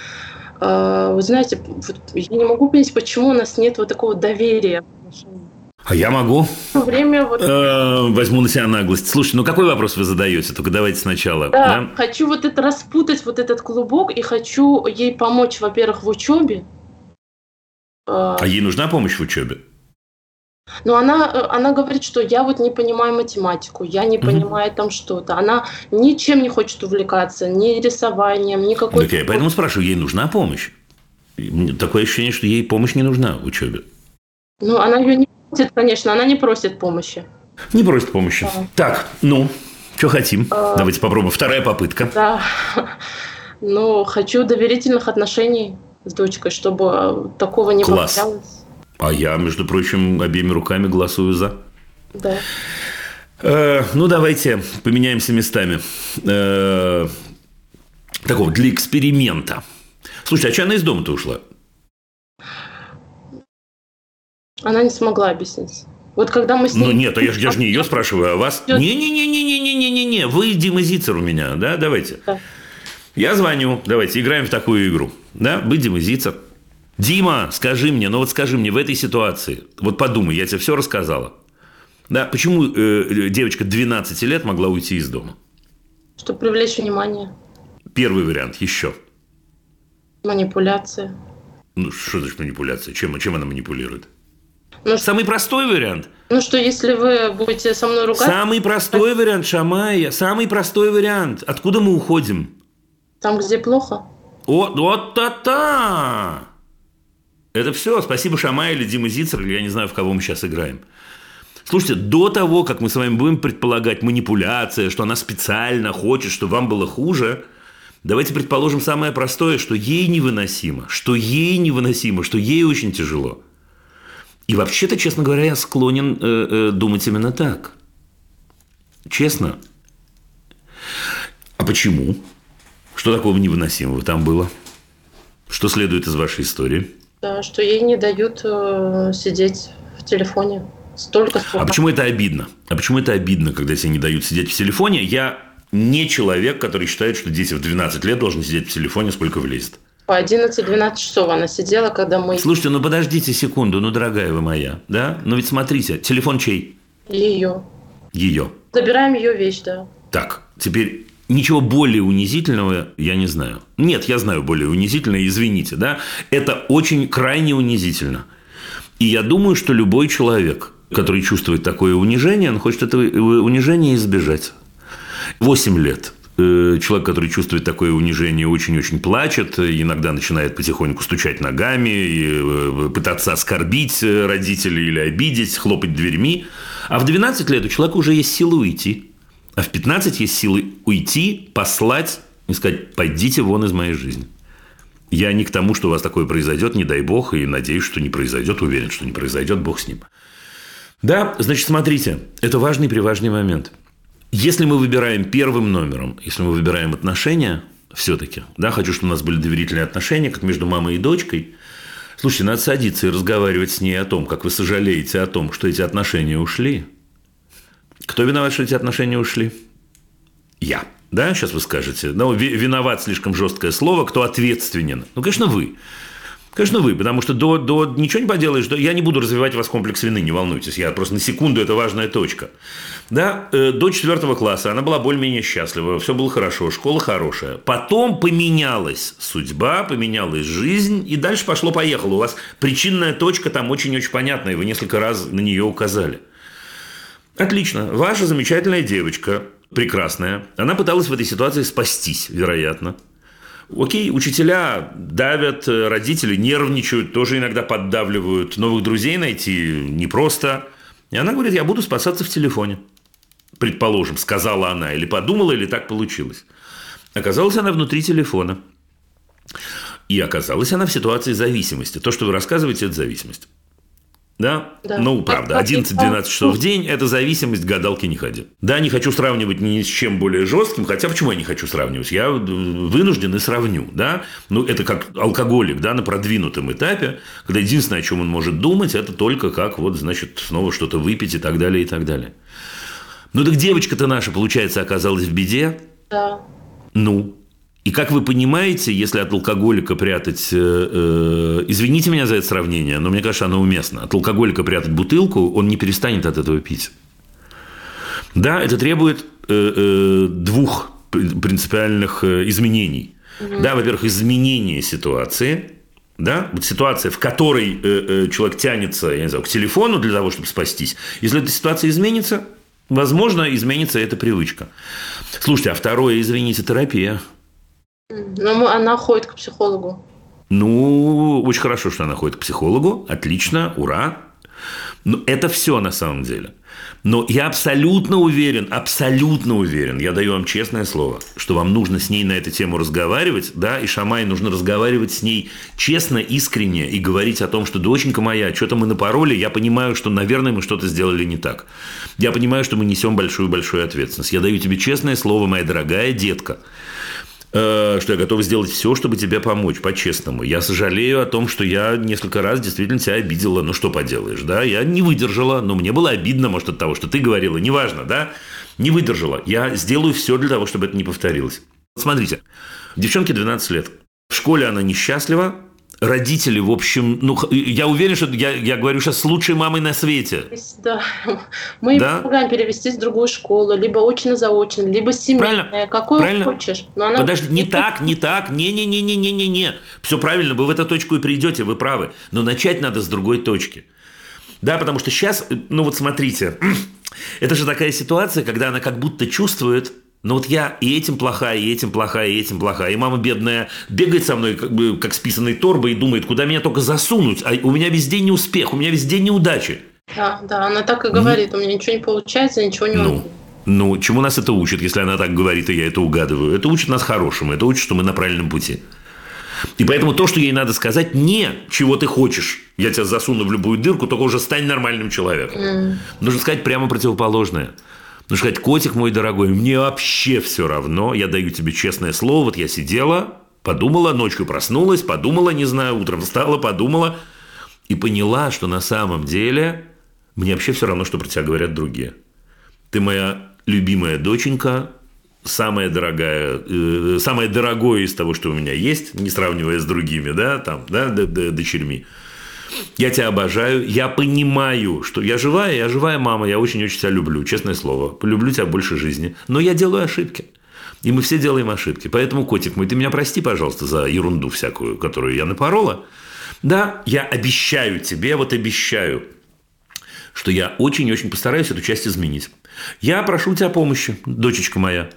э, вы знаете, вот я не могу понять, почему у нас нет вот такого доверия. А я могу. То время вот Э, Возьму на себя наглость. Слушайте, ну какой вопрос вы задаете? Только давайте сначала. Да, да? хочу вот это распутать, вот этот клубок, и хочу ей помочь, во-первых, в учебе. Э, А ей нужна помощь в учебе? Но она, э, она говорит, что я вот не понимаю математику, я не понимаю там что-то. Она ничем не хочет увлекаться, ни рисованием, ни какой-то... Так я поэтому спрашиваю, ей нужна помощь? Такое ощущение, что ей помощь не нужна в учебе. Ну, она ее не просит, конечно, она не просит помощи. Не просит помощи. Да. Так, ну, что хотим? А. Давайте попробуем. Вторая попытка. Да. Ну, хочу доверительных отношений с дочкой, чтобы э, такого не Класс. повторялось. А я, между прочим, обеими руками голосую за. Да. Э, ну, давайте поменяемся местами. Э, такого, для эксперимента. Слушай, а что она из дома-то ушла? Она не смогла объяснить. Вот когда мы с ней... Ну, нет, а я, ж- я же не ее спрашиваю, а вас. Идёт. Не-не-не-не-не-не-не-не. Вы Дима Зицер у меня, да? Давайте. Да. Я звоню. Давайте, играем в такую игру. Да? Быть Дима Зицер. Дима, скажи мне, ну вот скажи мне в этой ситуации, вот подумай, я тебе все рассказала. Да, почему э, девочка 12 лет могла уйти из дома? Чтобы привлечь внимание. Первый вариант еще. Манипуляция. Ну, что значит манипуляция? Чем, чем она манипулирует? Ну, Самый простой вариант. ну что, если вы будете со мной ругаться, Самый простой вариант, Шамая. Самый простой вариант. Откуда мы уходим? там, где плохо, Вот, вот та-та! Это все. Спасибо Шамай или Дима Зицер, или я не знаю, в кого мы сейчас играем. Слушайте, до того, как мы с вами будем предполагать манипуляция, что она специально хочет, чтобы вам было хуже, давайте предположим самое простое, что ей невыносимо, что ей невыносимо, что ей очень тяжело. И вообще-то, честно говоря, я склонен э, э, думать именно так. Честно. А почему? Что такого невыносимого там было? Что следует из вашей истории? да, что ей не дают э, сидеть в телефоне столько, сколько... А почему это обидно? А почему это обидно, когда тебе не дают сидеть в телефоне? Я не человек, который считает, что дети в 12 лет должны сидеть в телефоне, сколько влезет. По 11-12 часов она сидела, когда мы... Слушайте, ну подождите секунду, ну, дорогая вы моя, да? Ну ведь смотрите, телефон чей? Ее. Ее. Забираем ее вещь, да. Так, теперь ничего более унизительного я не знаю. Нет, я знаю более унизительное, извините, да? Это очень крайне унизительно. И я думаю, что любой человек, который чувствует такое унижение, он хочет этого унижения избежать. 8 лет. Э, Человек, который чувствует такое унижение, очень-очень плачет, иногда начинает потихоньку стучать ногами, и, э, пытаться оскорбить э, родителей или обидеть, хлопать дверьми. А в 12 лет у человека уже есть силы уйти. А в 15 есть силы уйти, послать и сказать, пойдите вон из моей жизни. Я не к тому, что у вас такое произойдет, не дай бог, и надеюсь, что не произойдет, уверен, что не произойдет, бог с ним. Да, значит, смотрите, это важный приважный момент. Если мы выбираем первым номером, если мы выбираем отношения, все-таки, да, хочу, чтобы у нас были доверительные отношения, как между мамой и дочкой. Слушайте, надо садиться и разговаривать с ней о том, как вы сожалеете о том, что эти отношения ушли. Кто виноват, что эти отношения ушли? Я. Да, сейчас вы скажете. Ну, ви- виноват слишком жесткое слово. Кто ответственен? Ну, конечно, вы. Конечно, вы, потому что до, до ничего не поделаешь. до- я не буду развивать у вас комплекс вины, не волнуйтесь. Я просто на секунду, это важная точка. Да, э, до четвертого класса она была более-менее счастлива, все было хорошо, школа хорошая. Потом поменялась судьба, поменялась жизнь, и дальше пошло-поехало. У вас причинная точка там очень-очень понятная, и вы несколько раз на нее указали. Отлично. Ваша замечательная девочка, прекрасная, она пыталась в этой ситуации спастись, вероятно. Окей, учителя давят, э, родители нервничают, тоже иногда поддавливают. Новых друзей найти непросто. И она говорит, я буду спасаться в телефоне. Предположим, сказала она, или подумала, или так получилось. Оказалась она внутри телефона. И оказалась она в ситуации зависимости. То, что вы рассказываете, это зависимость. Да? Да. Ну, правда, А- а- 11-12 часов в день – это зависимость, к гадалке не ходи. Да, не хочу сравнивать ни с чем более жестким, хотя почему я не хочу сравнивать? Я вынужден и сравню, да? Ну, это как алкоголик, да, на продвинутом этапе, когда единственное, о чем он может думать, это только как вот, значит, снова что-то выпить и так далее, и так далее. Ну, так девочка-то наша, получается, оказалась в беде, Да. ну, и как вы понимаете, если от алкоголика прятать, э, э, извините меня за это сравнение, но мне кажется, оно уместно. От алкоголика прятать бутылку, он не перестанет от этого пить. Да, это требует э, э, двух при- принципиальных э, изменений. Да, во-первых, изменение ситуации. Да? Вот ситуация, в которой э, э, человек тянется, я не знаю, к телефону для того, чтобы спастись. Если эта ситуация изменится, возможно, изменится эта привычка. Слушайте, а второе, извините, терапия. Но мы- она ходит к психологу. Ну, очень хорошо, что она ходит к психологу. Отлично, ура. Но это все на самом деле. Но я абсолютно уверен, абсолютно уверен, я даю вам честное слово, что вам нужно с ней на эту тему разговаривать, да, и Шамай нужно разговаривать с ней честно, искренне и говорить о том, что доченька моя, что-то мы напороли, я понимаю, что, наверное, мы что-то сделали не так. Я понимаю, что мы несем большую-большую ответственность. Я даю тебе честное слово, моя дорогая детка, что я готов сделать все, чтобы тебе помочь, по-честному. Я сожалею о том, что я несколько раз действительно тебя обидела. Ну, что поделаешь, да? Я не выдержала, но мне было обидно, может, от того, что ты говорила. Неважно, да? Не выдержала. Я сделаю все для того, чтобы это не повторилось. Смотрите, девчонке 12 лет. В школе она несчастлива, родители, в общем, ну, я уверен, что я, я говорю сейчас с лучшей мамой на свете. Да. Мы Да? помогаем перевестись в другую школу, либо очно-заочно, либо семейное, Правильно. какую Правильно. хочешь. Но она... Подожди, не так, не так, не-не-не-не-не-не-не. Все правильно, вы в эту точку и придете, вы правы. Но начать надо с другой точки. Да, потому что сейчас, ну вот смотрите, это же такая ситуация, когда она как будто чувствует, ну вот я и этим плохая, и этим плохая, и этим плохая. И мама бедная бегает со мной, как бы как с писаной торбой, и думает, куда меня только засунуть. А у меня везде не успех, у меня везде неудачи. Да, да, она так и говорит, у меня ничего не получается, ничего не Ну, ну, чему нас это учит, если она так говорит, и я это угадываю? Это учит нас хорошему, это учит, что мы на правильном пути. И поэтому то, что ей надо сказать, не чего ты хочешь. Я тебя засуну в любую дырку, только уже стань нормальным человеком. Нужно сказать прямо противоположное. Нужно сказать, котик мой дорогой, мне вообще все равно. Я даю тебе честное слово. Вот я сидела, подумала, ночью проснулась, подумала, не знаю, утром встала, подумала. И поняла, что на самом деле мне вообще все равно, что про тебя говорят другие. Ты моя любимая доченька, самая дорогая, э, самое дорогое из того, что у меня есть, не сравнивая с другими, да, там, да, дочерьми. Я тебя обожаю, я понимаю, что я живая, я живая мама, я очень-очень тебя люблю, честное слово. Люблю тебя больше жизни. Но я делаю ошибки. И мы все делаем ошибки. Поэтому, котик мой, ты меня прости, пожалуйста, за ерунду всякую, которую я напорола. Да, я обещаю тебе, вот обещаю, что я очень-очень постараюсь эту часть изменить. Я прошу тебя помощи, дочечка моя.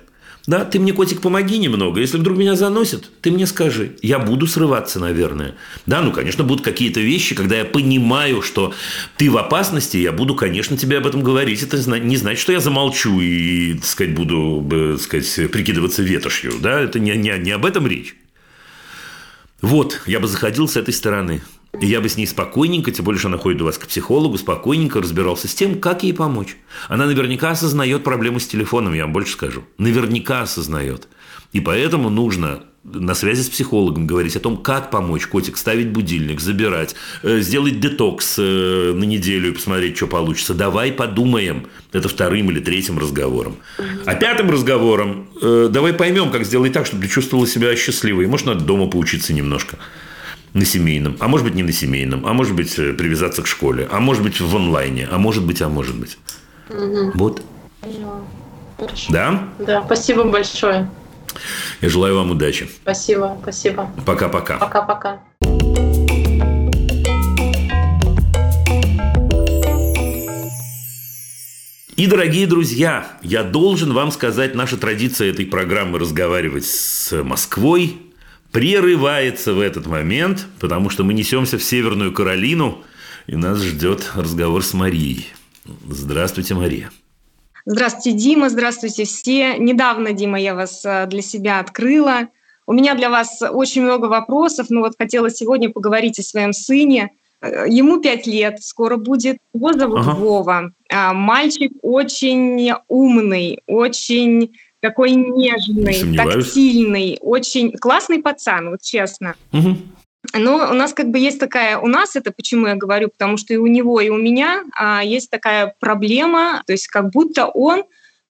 Да, ты мне, котик, помоги немного. Если вдруг меня заносит, ты мне скажи. Я буду срываться, наверное. Да, ну, конечно, будут какие-то вещи, когда я понимаю, что ты в опасности, я буду, конечно, тебе об этом говорить. Это не значит, что я замолчу и, так сказать, буду, э, так сказать, прикидываться ветошью. Да, это не, не, не об этом речь. Вот, я бы заходил с этой стороны. Я бы с ней спокойненько, тем более, что она ходит у вас к психологу, спокойненько разбирался с тем, как ей помочь. Она наверняка осознает проблему с телефоном, я вам больше скажу. Наверняка осознает. И поэтому нужно на связи с психологом говорить о том, как помочь котик, ставить будильник, забирать, э, сделать детокс э, на неделю и посмотреть, что получится. Давай подумаем. Это вторым или третьим разговором. А пятым разговором э, давай поймем, как сделать так, чтобы ты чувствовала себя счастливой. Может, надо дома поучиться немножко на семейном, а может быть не на семейном, а может быть э, привязаться к школе, а может быть в онлайне, а может быть, а может быть. Вот. Поняла. Хорошо. Да? Да, спасибо большое. Я желаю вам удачи. Спасибо, спасибо. Пока-пока. Пока-пока. И, дорогие друзья, я должен вам сказать, наша традиция этой программы разговаривать с Москвой прерывается в этот момент, потому что мы несемся в Северную Каролину, и нас ждет разговор с Марией. Здравствуйте, Мария. Здравствуйте, Дима, здравствуйте все. Недавно, Дима, я вас э, для себя открыла. У меня для вас очень много вопросов, но вот хотела сегодня поговорить о своем сыне. Э, Ему пять лет, скоро будет. Его зовут Ага. Вова. А, Мальчик очень умный, очень такой нежный, тактильный, очень классный пацан, вот честно. Мгм. Но у нас как бы есть такая, у нас это почему я говорю, потому что и у него, и у меня а, есть такая проблема, то есть как будто он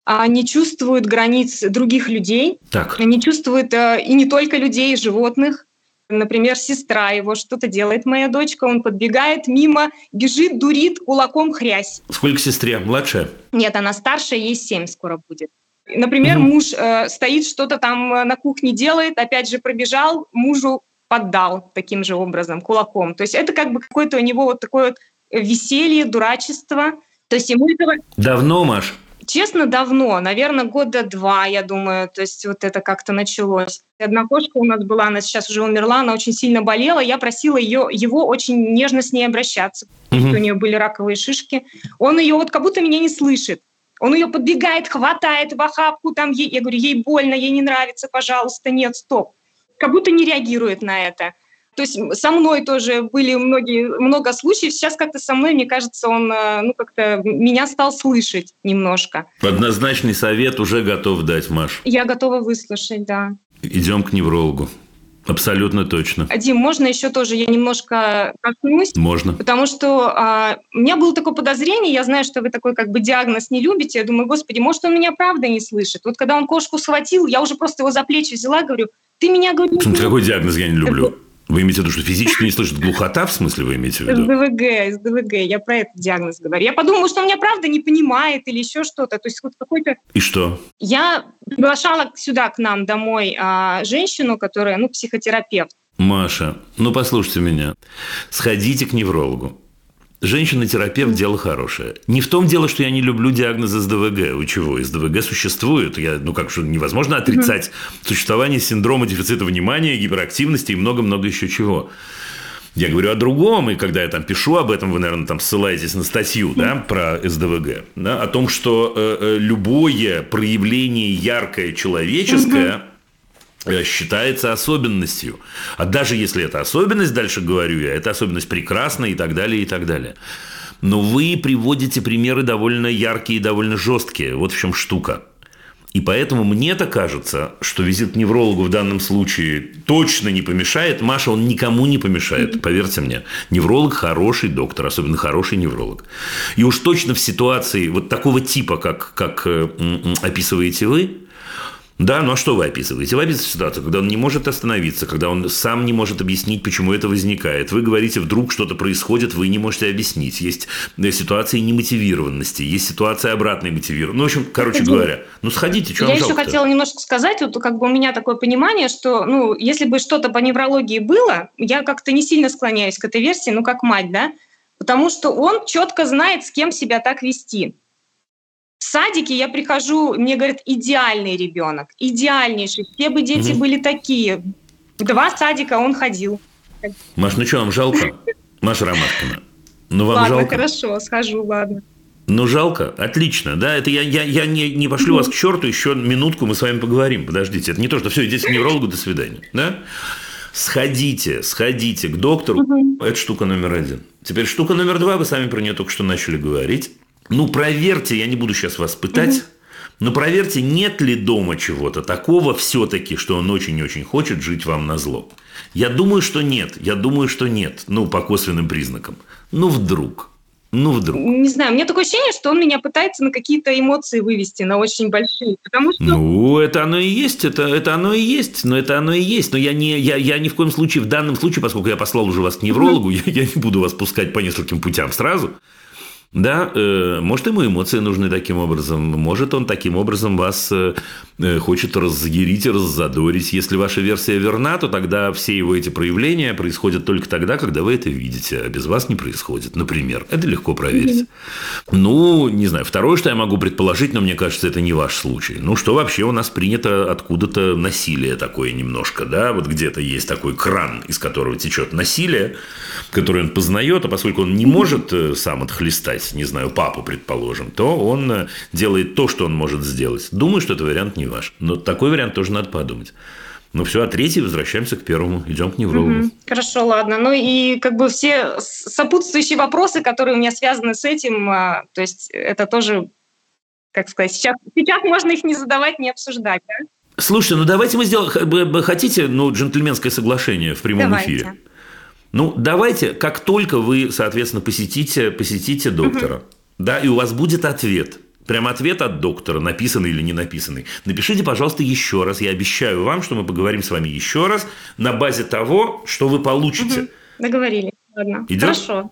а, не чувствует границ других людей, Так, не чувствует а, и не только людей, и животных. Например, сестра его что-то делает, моя дочка, он подбегает мимо, бежит, дурит, кулаком хрясь. сколько сестре? Младшая? Нет, она старшая, ей 7 скоро будет. Например, Мгм. муж э, стоит, что-то там э, на кухне делает, опять же пробежал, мужу поддал таким же образом, кулаком. То есть это как бы какое-то у него вот такое вот веселье, дурачество. То есть ему этого Давно, Маш? Честно, давно, наверное, года два, я думаю, то есть вот это как-то началось. Одна кошка у нас была, она сейчас уже умерла, она очень сильно болела, я просила ее, его очень нежно с ней обращаться, Мгм. у нее были раковые шишки. Он ее вот как будто меня не слышит. Он ее подбегает, хватает в охапку, там ей, я говорю, ей больно, ей не нравится, пожалуйста, нет, стоп. Как будто не реагирует на это. То есть со мной тоже были многие, много случаев. Сейчас как-то со мной, мне кажется, он э, ну, как-то меня стал слышать немножко. Однозначный совет уже готов дать, Маш. Я готова выслушать, да. Идем к неврологу. Абсолютно точно. Дим, можно еще тоже я немножко коснусь? Можно. Потому что а, у меня было такое подозрение, я знаю, что вы такой как бы диагноз не любите. Я думаю, господи, может, он меня правда не слышит. Вот когда он кошку схватил, я уже просто его за плечи взяла, говорю, ты меня, говорю, не Смотрите, какой диагноз я не люблю. Вы имеете в виду, что физически не слышит глухота, в смысле вы имеете в виду? СДВГ, СДВГ, я про этот диагноз говорю. Я подумала, что он меня правда не понимает или еще что-то. То есть вот какой-то... И что? Я приглашала сюда к нам домой а, женщину, которая, ну, психотерапевт. Маша, ну послушайте меня. Сходите к неврологу. Женщина-терапевт – дело хорошее. Не в том дело, что я не люблю диагноз СДВГ. Вы чего? СДВГ существует. Я, ну как, что невозможно отрицать существование синдрома дефицита внимания, гиперактивности и много-много еще чего. Я говорю о другом, и когда я там пишу об этом, вы, наверное, там ссылаетесь на статью да, про СДВГ, да, о том, что э, э, любое проявление яркое человеческое считается особенностью. А даже если это особенность, дальше говорю я, это особенность прекрасная и так далее, и так далее. Но вы приводите примеры довольно яркие и довольно жесткие. Вот в чем штука. И поэтому мне-то кажется, что визит к неврологу в данном случае точно не помешает. Маша, он никому не помешает, поверьте мне. Невролог хороший доктор, особенно хороший невролог. И уж точно в ситуации вот такого типа, как, как э, описываете вы, да, ну а что вы описываете? Вы описываете ситуацию, когда он не может остановиться, когда он сам не может объяснить, почему это возникает. Вы говорите, вдруг что-то происходит, вы не можете объяснить. Есть э, ситуации немотивированности, есть ситуация обратной мотивированности. Ну, в общем, короче Сходите. говоря, ну сходите, что Я еще хотела немножко сказать, вот как бы у меня такое понимание, что, ну, если бы что-то по неврологии было, я как-то не сильно склоняюсь к этой версии, ну, как мать, да, потому что он четко знает, с кем себя так вести. В садике я прихожу, мне говорят, идеальный ребенок, идеальнейший, все бы дети Мгм. были такие. В два садика он ходил. Маш, ну что, вам жалко? Маша Ромашкина. Ну, вам ладно, жалко? хорошо, схожу, ладно. Ну, жалко. Отлично. Да, это я, я, я не, не пошлю вас к черту, еще минутку мы с вами поговорим. Подождите. Это не то, что все, идите к неврологу, до свидания. Да? Сходите, сходите к доктору. Это штука номер один. Теперь штука номер два, вы сами про нее только что начали говорить. Ну, проверьте, я не буду сейчас вас пытать, но проверьте, нет ли дома чего-то такого все-таки, что он очень-очень хочет жить вам на зло. Я думаю, что нет. Я думаю, что нет. Ну, по косвенным признакам. Ну, вдруг. Ну, вдруг. Не знаю, у меня такое ощущение, что он меня пытается на какие-то эмоции вывести, на очень большие. Потому что Ну, это оно и есть, это, это оно и есть, но это оно и есть. Но я, не, я, я ни в коем случае, в данном случае, поскольку я послал уже вас к неврологу, я, я не буду вас пускать по нескольким путям сразу. Да, э, может, ему эмоции нужны таким образом, может, он таким образом вас э, хочет разъярить и раззадорить. Если ваша версия верна, то тогда все его эти проявления происходят только тогда, когда вы это видите, а без вас не происходит, например. Это легко проверить. Ну, не знаю, второе, что я могу предположить, но мне кажется, это не ваш случай. Ну, что вообще у нас принято откуда-то насилие такое немножко, да, вот где-то есть такой кран, из которого течет насилие, которое он познает, а поскольку он не может э, сам отхлестать, не знаю, папу, предположим, то он э, делает то, что он может сделать. Думаю, что это вариант не ваш. Но такой вариант тоже надо подумать. Ну все, а третий возвращаемся к первому. Идем к неврологу. Мгм. Хорошо, ладно. Ну и как бы все сопутствующие вопросы, которые у меня связаны с этим, а, то есть это тоже, как сказать, сейчас, сейчас можно их не задавать, не обсуждать, да? Слушайте, ну давайте мы сделаем... Хотите, ну, джентльменское соглашение в прямом Давайте. эфире? Ну, давайте, как только вы, соответственно, посетите, посетите доктора, да, и у вас будет ответ, прям ответ от доктора, написанный или не написанный, напишите, пожалуйста, еще раз. Я обещаю вам, что мы поговорим с вами еще раз на базе того, что вы получите. Мгм. Договорились. Ладно. Идет? Хорошо.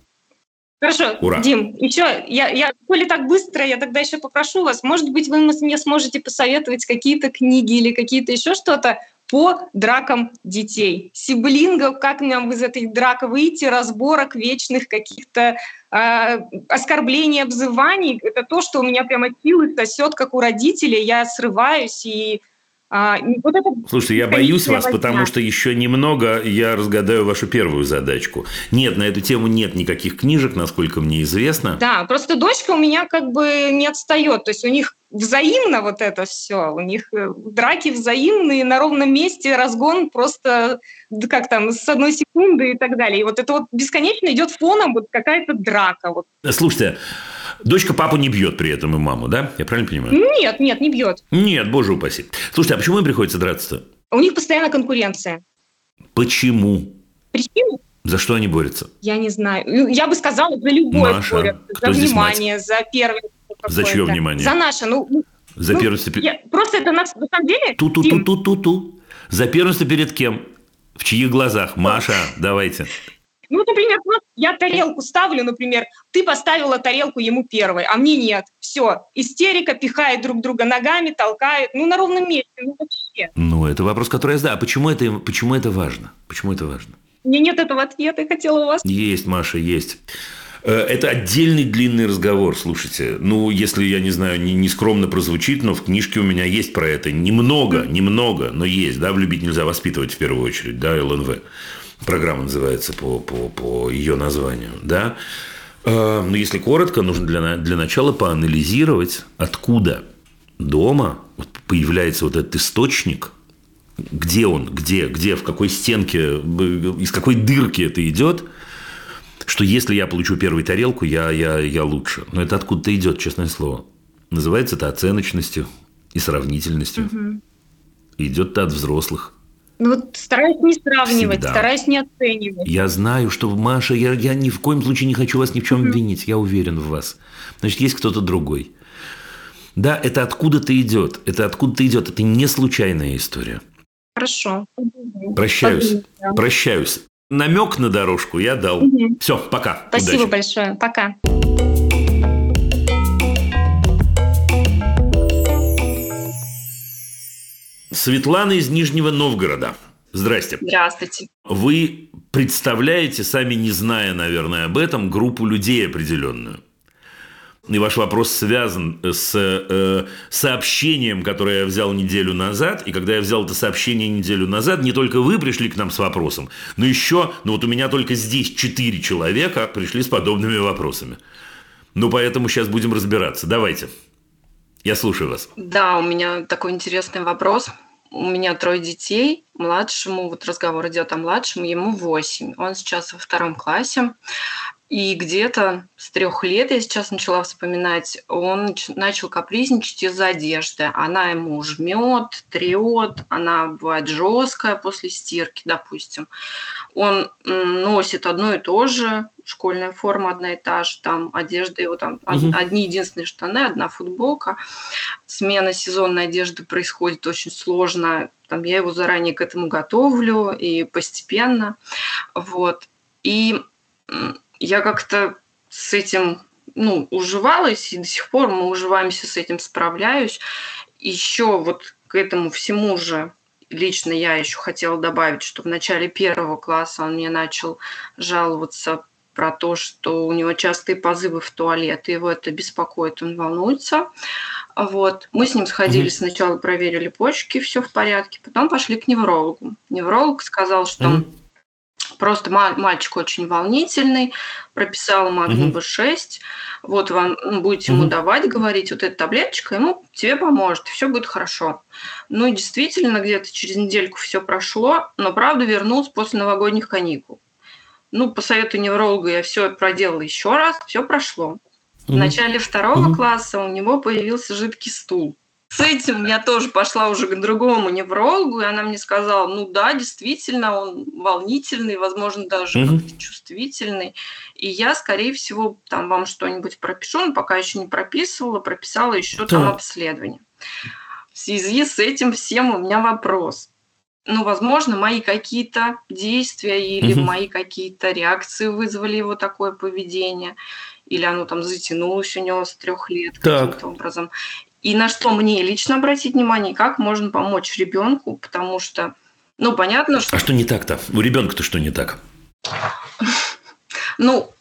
Хорошо, Ура. Дим, еще, я, я, коли так быстро, я тогда еще попрошу вас, может быть, вы мне сможете посоветовать какие-то книги или какие-то еще что-то по дракам детей. Сиблингов, как нам из этой драк выйти, разборок вечных каких-то э, оскорблений, обзываний. Это то, что у меня прямо силы сосет, как у родителей. Я срываюсь и а, вот это Слушайте, я боюсь вас, потому что еще немного я разгадаю вашу первую задачку. Нет, на эту тему нет никаких книжек, насколько мне известно. Да, просто дочка у меня как бы не отстает. То есть у них взаимно вот это все. У них э, драки взаимные, на ровном месте разгон просто как там с одной секунды и так далее. И вот это вот бесконечно идет фоном вот какая-то драка. Вот. Слушайте, Дочка папу не бьет при этом и маму, да? Я правильно понимаю? Нет, нет, не бьет. Нет, боже упаси. Слушайте, а почему им приходится драться-то? У них постоянно конкуренция. Почему? Причина? За что они борются? Я не знаю. Ну, я бы сказала, за любое Маша, борются. За внимание, за первенство. За чье внимание? За наше. Ну, ну за ну, первенство... Я, просто это на, на самом деле... Ту-ту-ту-ту-ту-ту. За первенство перед кем? В чьих глазах? Маша, давайте. Ну, например, я тарелку ставлю, например, ты поставила тарелку ему первой, а мне нет. Все, истерика, пихает друг друга ногами, толкает, ну, на ровном месте, ну, вообще. Ну, это вопрос, который я задаю. А почему это, почему это важно? Почему это важно? Меня нет этого ответа, я хотела у вас. Есть, Маша, есть. Э, это отдельный длинный разговор, слушайте. Ну, если, я не знаю, не, не скромно прозвучит, но в книжке у меня есть про это. Немного, немного, но есть. Да, влюбить нельзя воспитывать в первую очередь, да, ЛНВ программа называется по, по, по ее названию, да. Э, но если коротко, нужно для, для начала поанализировать, откуда дома появляется вот этот источник, где он, где, где, в какой стенке, из какой дырки это идет, что если я получу первую тарелку, я, я, я лучше. Но это откуда-то идет, честное слово. Называется это оценочностью и сравнительностью. Угу. Идет это от взрослых. Ну вот стараюсь не сравнивать, Всегда. стараюсь не оценивать. Я знаю, что Маша, я, я ни в коем случае не хочу вас ни в чем mm винить. Я уверен в вас. Значит, есть кто-то другой. Да, это откуда-то идет. Это откуда-то идет. Это не случайная история. Хорошо. Прощаюсь. Спасибо. Прощаюсь. Намек на дорожку я дал. Угу. Все, пока. Спасибо Удачи. большое. Пока. Светлана из Нижнего Новгорода. Здрасте. Здравствуйте. Вы представляете, сами не зная, наверное, об этом, группу людей определенную. И ваш вопрос связан с э, сообщением, которое я взял неделю назад. И когда я взял это сообщение неделю назад, не только вы пришли к нам с вопросом, но еще, ну вот у меня только здесь четыре человека пришли с подобными вопросами. Ну, поэтому сейчас будем разбираться. Давайте. Я слушаю вас. Да, у меня такой интересный вопрос. У меня трое детей. Младшему, вот разговор идет о младшем, ему 8. Он сейчас во втором классе. И где-то с трех лет, я сейчас начала вспоминать, он начал капризничать из-за одежды. Она ему жмет, трет, она бывает жесткая после стирки, допустим. Он носит одно и то же, школьная форма одна и та же, там одежда его там угу. одни единственные штаны, одна футболка. Смена сезонной одежды происходит очень сложно. Там я его заранее к этому готовлю и постепенно. Вот. И я как-то с этим ну, уживалась, и до сих пор мы уживаемся с этим, справляюсь. Еще вот к этому всему же лично я еще хотела добавить, что в начале первого класса он мне начал жаловаться про то, что у него частые позывы в туалет, и его это беспокоит, он волнуется. Вот. Мы с ним сходили, mm-hmm. сначала проверили почки, все в порядке, потом пошли к неврологу. Невролог сказал, что mm-hmm Просто мальчик очень волнительный, прописал магний угу. B6. Вот вам будете угу. ему давать, говорить, вот эта таблеточка ему тебе поможет, все будет хорошо. Ну и действительно, где-то через недельку все прошло, но правда вернулся после новогодних каникул. Ну, по совету невролога я все проделала еще раз, все прошло. В начале второго угу. класса у него появился жидкий стул. С этим я тоже пошла уже к другому неврологу, и она мне сказала, ну да, действительно, он волнительный, возможно, даже mm-hmm. как-то чувствительный. И я, скорее всего, там вам что-нибудь пропишу, но пока еще не прописывала, прописала еще да. там обследование. В связи с этим всем у меня вопрос. Ну, возможно, мои какие-то действия или mm-hmm. мои какие-то реакции вызвали его такое поведение, или оно там затянулось у него с трех лет так. каким-то образом. И на что мне лично обратить внимание, как можно помочь ребенку, потому что, ну, понятно, что... А что не так-то? У ребенка-то что не так? Ну,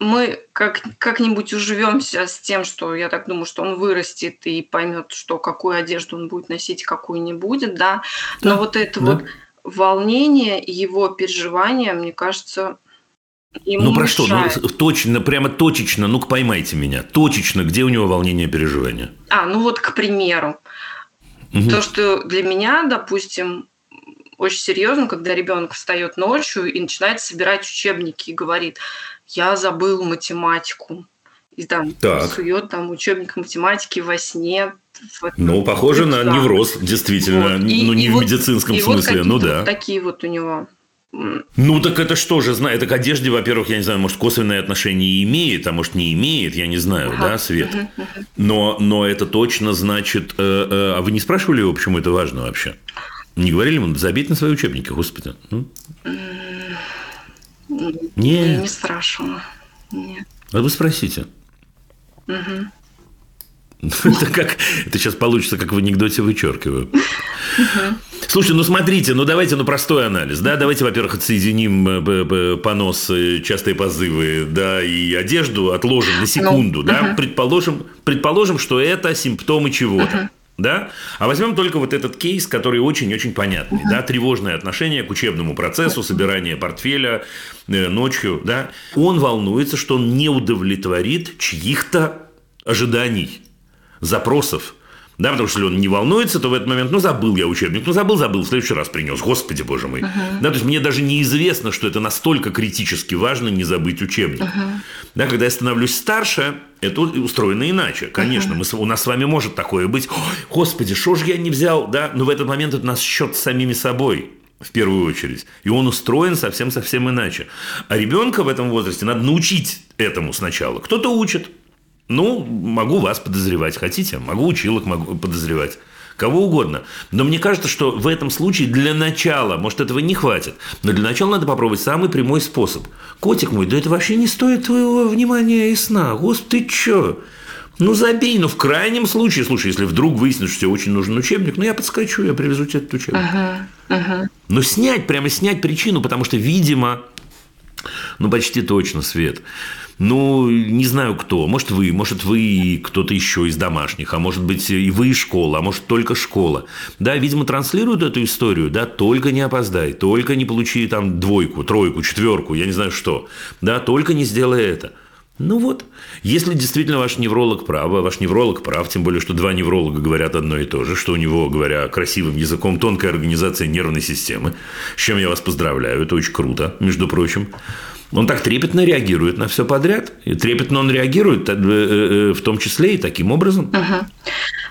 мы как, как-нибудь уживемся с тем, что я так думаю, что он вырастет и поймет, что какую одежду он будет носить, какую не будет, да. Но Да, вот это да. вот волнение, его переживания, мне кажется, ему Ну про что? мешает. Ну, точно, прямо точечно, ну-ка поймайте меня. Точечно, где у него волнение переживания? А, ну вот, к примеру, Мгм. то, что для меня, допустим, очень серьезно, когда ребенок встает ночью и начинает собирать учебники и говорит, я забыл математику. И там Так. сует там учебник математики во сне. в- Ну, похоже на Да. невроз, действительно. Вот. И- ну, не и в вот- медицинском и вот смысле, ну какие-то да. вот такие вот у него. М, Ну, так это что же, знаю, это к одежде, во-первых, я не знаю, может, косвенное отношение имеет, а может, не имеет, я не знаю, Ага. да, Свет? Но, но это точно значит... э, э, а вы не спрашивали его, почему это важно вообще? Не говорили ему, забить на свои учебники, господи. Ну? Я Нет. не спрашивала. Нет. А вы спросите. Мгм. Это как это сейчас получится, как в анекдоте вычеркиваю. Слушайте, ну смотрите, ну давайте, ну простой анализ, да, давайте, во-первых, отсоединим э, понос, э, частые позывы, да, и одежду отложим на секунду, да, предположим, предположим, что это симптомы чего-то. Да? А возьмем только вот этот кейс, который очень-очень понятный. Да? Тревожное отношение к учебному процессу, собирание портфеля э, ночью. Да? Он волнуется, что он не удовлетворит чьих-то ожиданий, запросов. Да, потому что если он не волнуется, то в этот момент, ну, забыл я учебник, ну, забыл, забыл, в следующий раз принес, господи, боже мой. Да, то есть мне даже неизвестно, что это настолько критически важно не забыть учебник. Да, когда я становлюсь старше, это устроено иначе. Конечно, мы, с- у нас с вами может такое быть, «Ой, господи, что же я не взял, да, но в этот момент это у нас счет с самими собой в первую очередь. И он устроен совсем-совсем иначе. А ребенка в этом возрасте надо научить этому сначала. Кто-то учит, ну, могу вас подозревать, хотите? Могу училок могу подозревать. Кого угодно. Но мне кажется, что в этом случае для начала, может, этого не хватит, но для начала надо попробовать самый прямой способ. Котик мой, да это вообще не стоит твоего внимания и сна. Господи, ты чё? Ну, забей, ну, в крайнем случае, слушай, если вдруг выяснится, что тебе очень нужен учебник, ну, я подскочу, я привезу тебе этот учебник. Мгм, мгм. Но снять, прямо снять причину, потому что, видимо, ну, почти точно, Свет. Ну, не знаю кто. Может, вы, может, вы и кто-то еще из домашних, а может быть, и вы из школы, а может, только школа. Да, видимо, транслируют эту историю, да, только не опоздай, только не получи там двойку, тройку, четверку, я не знаю что. Да, только не сделай это. Ну вот, если действительно ваш невролог прав, а ваш невролог прав, тем более, что два невролога говорят одно и то же, что у него, говоря красивым языком, тонкая организация нервной системы, с чем я вас поздравляю, это очень круто, между прочим. Он так трепетно реагирует на все подряд. И трепетно он реагирует э, э, в том числе и таким образом. Мгм.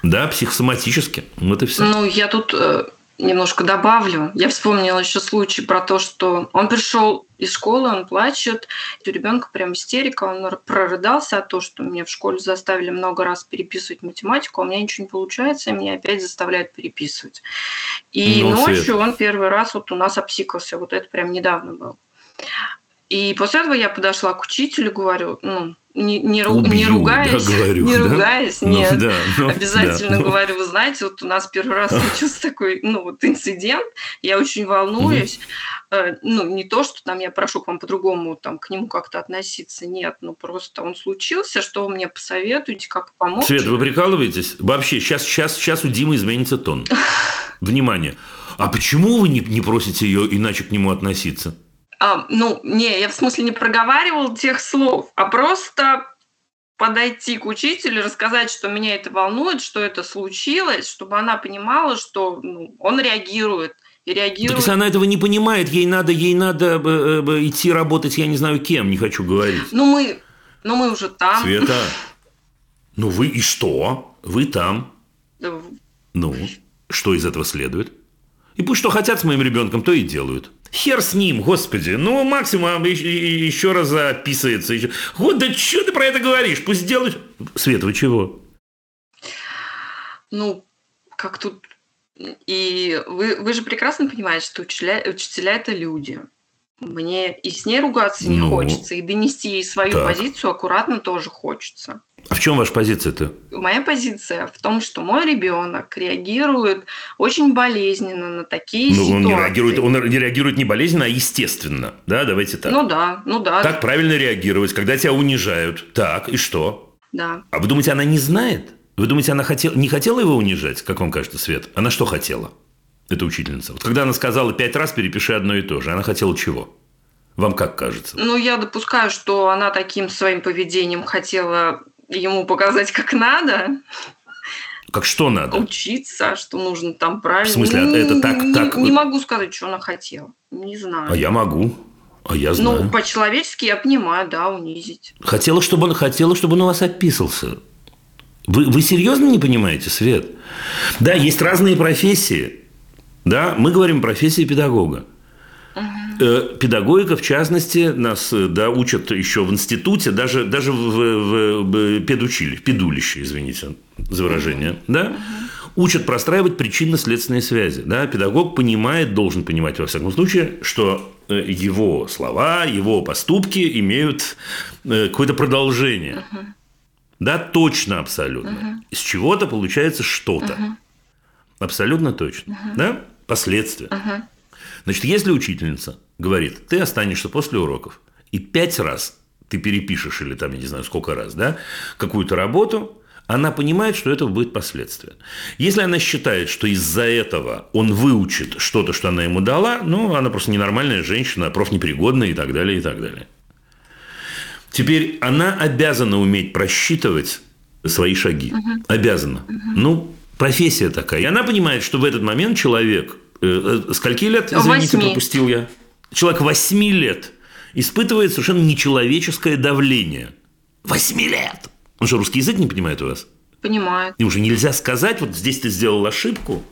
Да, психосоматически. Вот и все. Ну, я тут э, немножко добавлю. Я вспомнила еще случай про то, что он пришел из школы, он плачет, у ребенка прям истерика, он прорыдался от того, что меня в школе заставили много раз переписывать математику, а у меня ничего не получается, и меня опять заставляют переписывать. И Ну, ночью Свет. он первый раз вот у нас обсикался, вот это прям недавно было. И после этого я подошла к учителю, говорю, ну, не, не, ру- не Убью, ругаясь, да, говорю, не да? ругаясь, Ну, нет, да, ну, обязательно да, говорю, вы знаете, вот у нас первый раз случился такой, ну, вот инцидент, я очень волнуюсь, Э, ну, не то, что там я прошу к вам по-другому там к нему как-то относиться, нет, ну, просто он случился, что вы мне посоветуете, как помочь? Свет, вы прикалываетесь? Вообще, сейчас, сейчас, сейчас у Димы изменится тон. Внимание. А почему вы не, не просите ее иначе к нему относиться? А, ну, не, я в смысле не проговаривал тех слов, а просто подойти к учителю, рассказать, что меня это волнует, что это случилось, чтобы она понимала, что ну, он реагирует. И Так реагирует. если она этого не понимает, ей надо, ей надо э, э, идти работать, я не знаю кем, не хочу говорить. Ну, мы, ну, мы уже там. Света, ну вы и что? Вы там. Да, Ну, что из этого следует? И пусть что хотят с моим ребенком, то и делают. Хер с ним, господи. Ну, максимум еще, еще раз записывается. Вот, да что ты про это говоришь? Пусть делают. Свет, вы чего? Ну, как тут... И вы, вы же прекрасно понимаете, что учителя, учителя – это люди. Мне и с ней ругаться не Ну, хочется, и донести ей свою так. позицию аккуратно тоже хочется. А в чем ваша позиция-то? Моя позиция в том, что мой ребенок реагирует очень болезненно на такие Ну, он ситуации. не реагирует, он не реагирует не болезненно, а естественно. Да, давайте так. Ну да, ну да, Так правильно реагировать, когда тебя унижают. Так, и что? да. А вы думаете, она не знает? Вы думаете, она хотела, не хотела его унижать, как вам кажется, Свет? Она что хотела? Это учительница. Вот когда она сказала пять раз перепиши одно и то же, она хотела чего? Вам как кажется? Ну, я допускаю, что она таким своим поведением хотела ему показать, как надо, Как что надо? учиться, что нужно там правильно. В смысле, Ну, это так- не, так- Не могу сказать, что она хотела. Не знаю. А я могу. А я знаю. Ну, по-человечески я понимаю, да, унизить. Хотела, чтобы он, хотела, чтобы он у вас описался. Вы, вы серьезно не понимаете, Свет? Да, есть разные профессии. Да, мы говорим о профессии педагога. Э, Педагогика, в частности, нас э, да, учат еще в институте, даже, даже в, в- в педучилище, в педулище, извините за выражение, да, учат простраивать причинно-следственные связи. Да? Педагог понимает, должен понимать, во всяком случае, что э, его слова, его поступки имеют э, какое-то продолжение. Да, точно, абсолютно. Из чего-то получается что-то. Абсолютно точно. Да? Последствия. Значит, если учительница говорит, ты останешься после уроков, и пять раз ты перепишешь, или там, я не знаю, сколько раз, да, какую-то работу, она понимает, что это будет последствия. Если она считает, что из-за этого он выучит что-то, что она ему дала, ну, она просто ненормальная женщина, профнепригодная и так далее, и так далее. Теперь она обязана уметь просчитывать свои шаги. Обязана. Ну, профессия такая. И она понимает, что в этот момент человек... э, э, скольки лет, извините, Восьми. пропустил я? Человек 8 лет испытывает совершенно нечеловеческое давление. 8 лет! Он что, русский язык не понимает у вас? Понимаю. Ему же нельзя сказать, вот здесь ты сделал ошибку.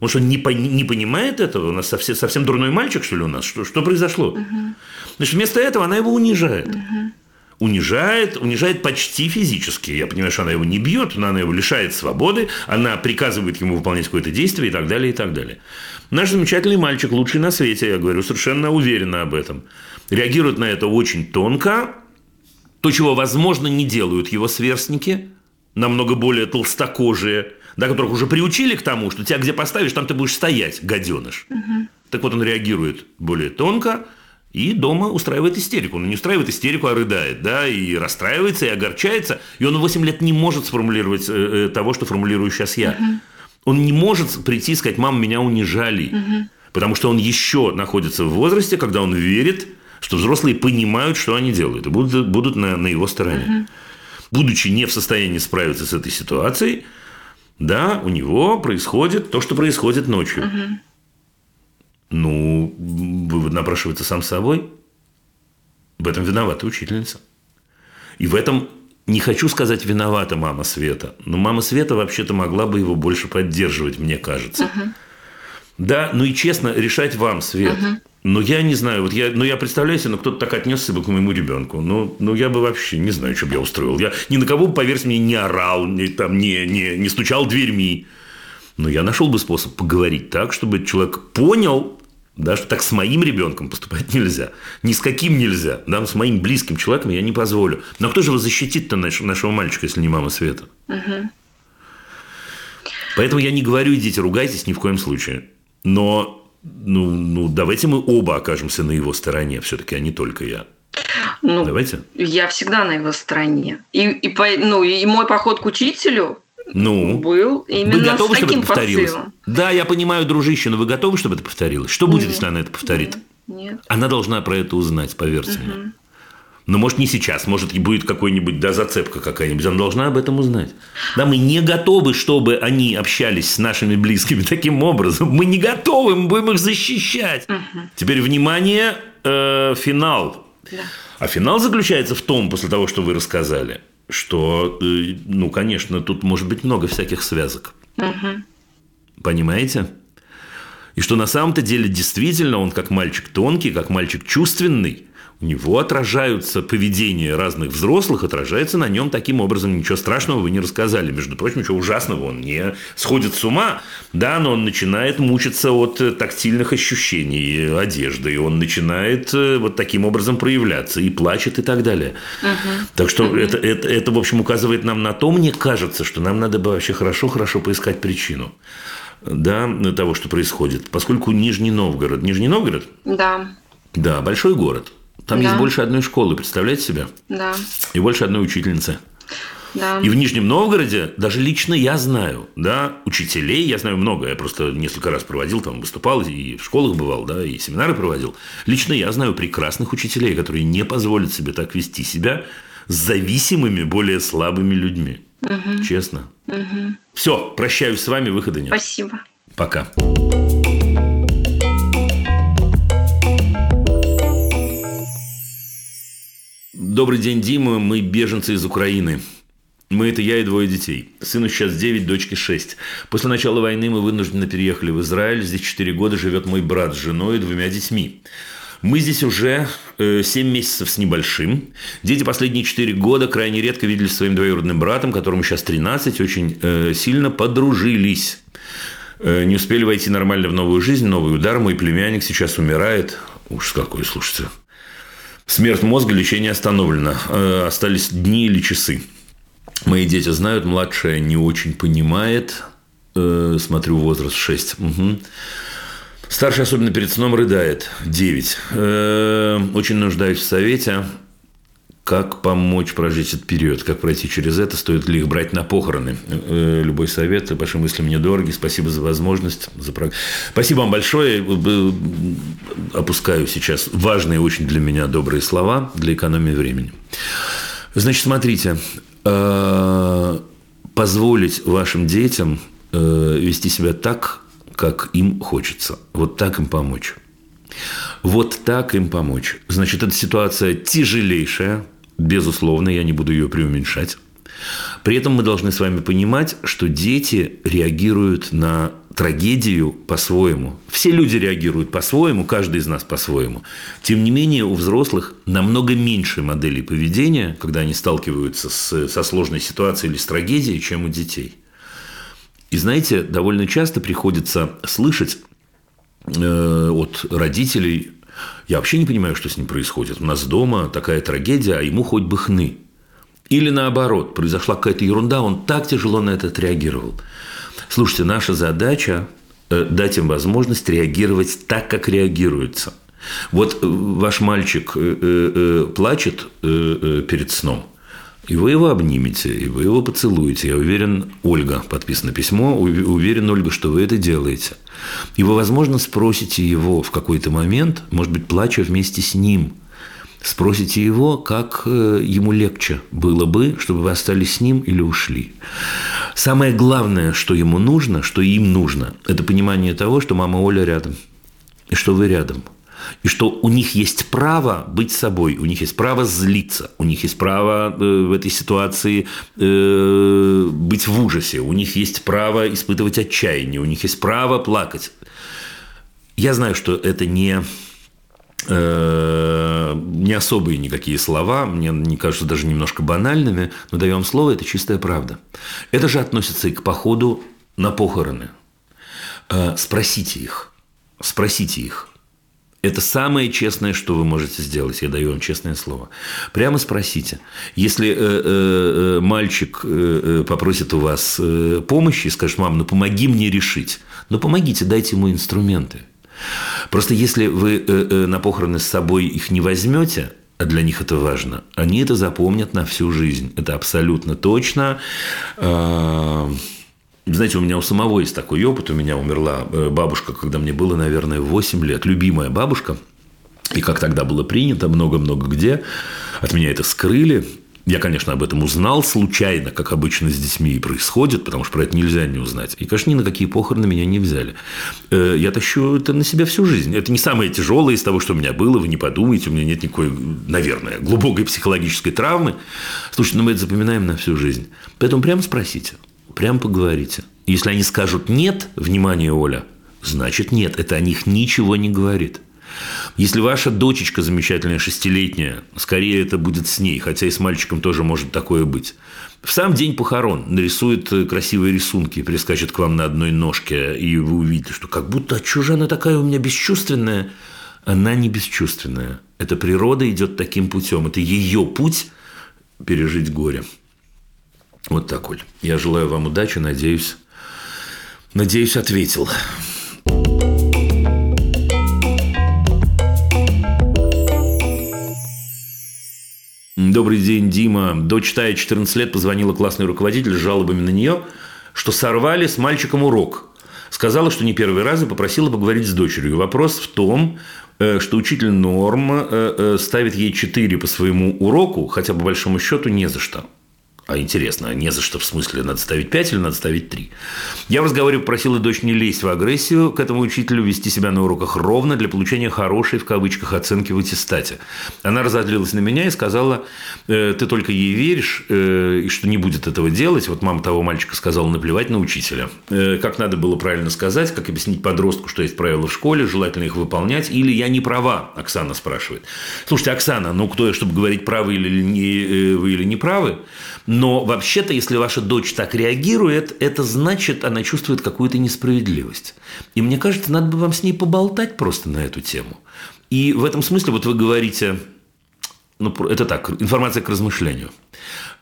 Он что, не, пон- не понимает этого? У нас совсем, совсем дурной мальчик, что ли, у нас? Что, что произошло? Значит, вместо этого она его унижает. Унижает, унижает почти физически. Я понимаю, что она его не бьет, но она его лишает свободы, она приказывает ему выполнять какое-то действие и так далее, и так далее. Наш замечательный мальчик, лучший на свете, я говорю, совершенно уверенно об этом. Реагирует на это очень тонко, то, чего, возможно, не делают его сверстники, намного более толстокожие, да, которых уже приучили к тому, что тебя где поставишь, там ты будешь стоять, гаденыш. Так вот, он реагирует более тонко и дома устраивает истерику. Он не устраивает истерику, а рыдает, да, и расстраивается, и огорчается. И он в 8 лет не может сформулировать э, э, того, что формулирую сейчас я. Он не может прийти и сказать, мам, меня унижали. Потому что он еще находится в возрасте, когда он верит, что взрослые понимают, что они делают, и будут, будут на, на его стороне. Будучи не в состоянии справиться с этой ситуацией, да, у него происходит то, что происходит ночью. Ну, вывод напрашивается сам собой. В этом виновата учительница. И в этом не хочу сказать виновата мама Света, но мама Света вообще-то могла бы его больше поддерживать, мне кажется. Да, ну и честно, решать вам, Свет. Но я не знаю, вот я, ну я представляю себе, ну кто-то так отнесся бы к моему ребенку. Ну, ну я бы вообще не знаю, что бы я устроил. Я ни на кого, поверьте мне, не орал, не, там, не, не, не стучал дверьми. Но я нашел бы способ поговорить так, чтобы человек понял, да, что так с моим ребенком поступать нельзя. Ни с каким нельзя. Да, с моим близким человеком я не позволю. Но кто же его защитит-то наш- нашего мальчика, если не мама Света? Поэтому я не говорю, идите, ругайтесь ни в коем случае. Но ну, ну, давайте мы оба окажемся на его стороне, все-таки, а не только я. Ну, Давайте. я всегда на его стороне. И, и, ну, и мой поход к учителю Ну, был именно вы готовы, с чтобы таким это повторилось? посылом. Да, я понимаю, дружище, но вы готовы, чтобы это повторилось? Что будет, если она это повторит? Нет. Она должна про это узнать, поверьте мне. Но может не сейчас, может и будет какой-нибудь, да, зацепка какая-нибудь. Она должна об этом узнать. Да, мы не готовы, чтобы они общались с нашими близкими таким образом. Мы не готовы, мы будем их защищать. Теперь, внимание, э, финал. А финал заключается в том, после того, что вы рассказали, что, э, ну, конечно, тут может быть много всяких связок. Понимаете? И что на самом-то деле действительно он как мальчик тонкий, как мальчик чувственный, у него отражаются поведение разных взрослых, отражается на нем таким образом. Ничего страшного вы не рассказали. Между прочим, ничего ужасного. Он не сходит с ума, да, но он начинает мучиться от э, тактильных ощущений одежды, и он начинает э, вот таким образом проявляться, и плачет, и так далее. Угу. Так что угу. это, это, это, в общем, указывает нам на то, мне кажется, что нам надо бы вообще хорошо-хорошо поискать причину да, того, что происходит. Поскольку Нижний Новгород. Нижний Новгород? Да. Да, большой город. Там да. есть больше одной школы, представляете себе? Да. И больше одной учительницы. Да. И в Нижнем Новгороде даже лично я знаю, да, учителей, я знаю много, я просто несколько раз проводил, там выступал, и в школах бывал, да, и семинары проводил. Лично я знаю прекрасных учителей, которые не позволят себе так вести себя с зависимыми, более слабыми людьми. Угу. Честно. Угу. Все, прощаюсь с вами, выхода нет. Спасибо. Пока. Добрый день, Дима. Мы беженцы из Украины. Мы – это я и двое детей. Сыну сейчас 9, дочке 6. После начала войны мы вынужденно переехали в Израиль. Здесь 4 года живет мой брат с женой и двумя детьми. Мы здесь уже 7 э, месяцев с небольшим. Дети последние 4 года крайне редко виделись своим двоюродным братом, которому сейчас 13, очень э, сильно подружились. Э, не успели войти нормально в новую жизнь, новый удар. Мой племянник сейчас умирает. Уж какой, слушайте. Смерть мозга, лечение остановлено. Э, остались дни или часы. Мои дети знают, младшая не очень понимает. Э, смотрю, возраст 6. Угу. Старший, особенно перед сном, рыдает. 9. Э, очень нуждаюсь в совете. Как помочь прожить этот период? Как пройти через это? Стоит ли их брать на похороны? Э, любой совет, ваши мысли мне дороги. Спасибо за возможность. За... Спасибо вам большое. Опускаю сейчас важные очень для меня добрые слова для экономии времени. Значит, смотрите. Э, позволить вашим детям э, вести себя так, как им хочется. Вот так им помочь. Вот так им помочь. Значит, эта ситуация тяжелейшая, Безусловно, я не буду ее преуменьшать. При этом мы должны с вами понимать, что дети реагируют на трагедию по-своему. Все люди реагируют по-своему, каждый из нас по-своему. Тем не менее, у взрослых намного меньше моделей поведения, когда они сталкиваются с, со сложной ситуацией или с трагедией, чем у детей. И знаете, довольно часто приходится слышать э, от родителей я вообще не понимаю, что с ним происходит. У нас дома такая трагедия, а ему хоть бы хны. Или наоборот, произошла какая-то ерунда, он так тяжело на это отреагировал. Слушайте, наша задача э, дать им возможность реагировать так, как реагируется. Вот э, ваш мальчик э, плачет перед сном – и вы его обнимете, и вы его поцелуете. Я уверен, Ольга, подписано письмо, уверен, Ольга, что вы это делаете. И вы, возможно, спросите его в какой-то момент, может быть, плача вместе с ним, спросите его, как э, ему легче было бы, чтобы вы остались с ним или ушли. Самое главное, что ему нужно, что им нужно, это понимание того, что мама Оля рядом, и что вы рядом – и что у них есть право быть собой, у них есть право злиться, у них есть право э, в этой ситуации э, быть в ужасе, у них есть право испытывать отчаяние, у них есть право плакать. Я знаю, что это не э, не особые никакие слова, мне они кажутся даже немножко банальными, но даю вам слово, это чистая правда. Это же относится и к походу на похороны. Спросите их, спросите их, это самое честное, что вы можете сделать. Я даю вам честное слово. Прямо спросите. Если э, э, э мальчик э, э, попросит у вас э, помощи и скажет, мам, ну помоги мне решить. Ну помогите, дайте ему инструменты. Просто если вы на похороны с собой их не возьмете, а для них это важно, они это запомнят на всю жизнь. Это абсолютно точно. Знаете, у меня у самого есть такой опыт. У меня умерла э, бабушка, когда мне было, наверное, 8 лет. Любимая бабушка. И как тогда было принято, много-много где. От меня это скрыли. Я, конечно, об этом узнал случайно, как обычно с детьми и происходит, потому что про это нельзя не узнать. И, конечно, ни на какие похороны меня не взяли. Э, я тащу это на себя всю жизнь. Это не самое тяжелое из того, что у меня было. Вы не подумайте, у меня нет никакой, наверное, глубокой психологической травмы. Слушайте, но мы это запоминаем на всю жизнь. Поэтому прямо спросите – Прям поговорите. Если они скажут «нет», внимание, Оля, значит нет. Это о них ничего не говорит. Если ваша дочечка замечательная, шестилетняя, скорее это будет с ней, хотя и с мальчиком тоже может такое быть. В сам день похорон нарисует красивые рисунки, прискачет к вам на одной ножке, и вы увидите, что как будто «А чужая она такая у меня бесчувственная. Она не бесчувственная. Это природа идет таким путем. Это ее путь пережить горе. Вот так, Оль. Я желаю вам удачи, надеюсь, надеюсь, ответил. Добрый день, Дима. Дочь Тая, 14 лет, позвонила классный руководитель с жалобами на нее, что сорвали с мальчиком урок. Сказала, что не первый раз и попросила поговорить с дочерью. Вопрос в том, э, что учитель норм э, э, ставит ей 4 по своему уроку, хотя по большому счету не за что. А интересно, а не за что в смысле надо ставить 5 или надо ставить 3? Я в разговоре попросила дочь не лезть в агрессию к этому учителю, вести себя на уроках ровно для получения хорошей, в кавычках, оценки в аттестате. Она разозлилась на меня и сказала, «Э, ты только ей веришь, э, и что не будет этого делать. Вот мама того мальчика сказала наплевать на учителя. Э, как надо было правильно сказать, как объяснить подростку, что есть правила в школе, желательно их выполнять, или я не права, Оксана спрашивает. Слушайте, Оксана, ну кто я, чтобы говорить, правы или не, вы или не правы? Но вообще-то, если ваша дочь так реагирует, это значит, она чувствует какую-то несправедливость. И мне кажется, надо бы вам с ней поболтать просто на эту тему. И в этом смысле вот вы говорите, ну, это так, информация к размышлению.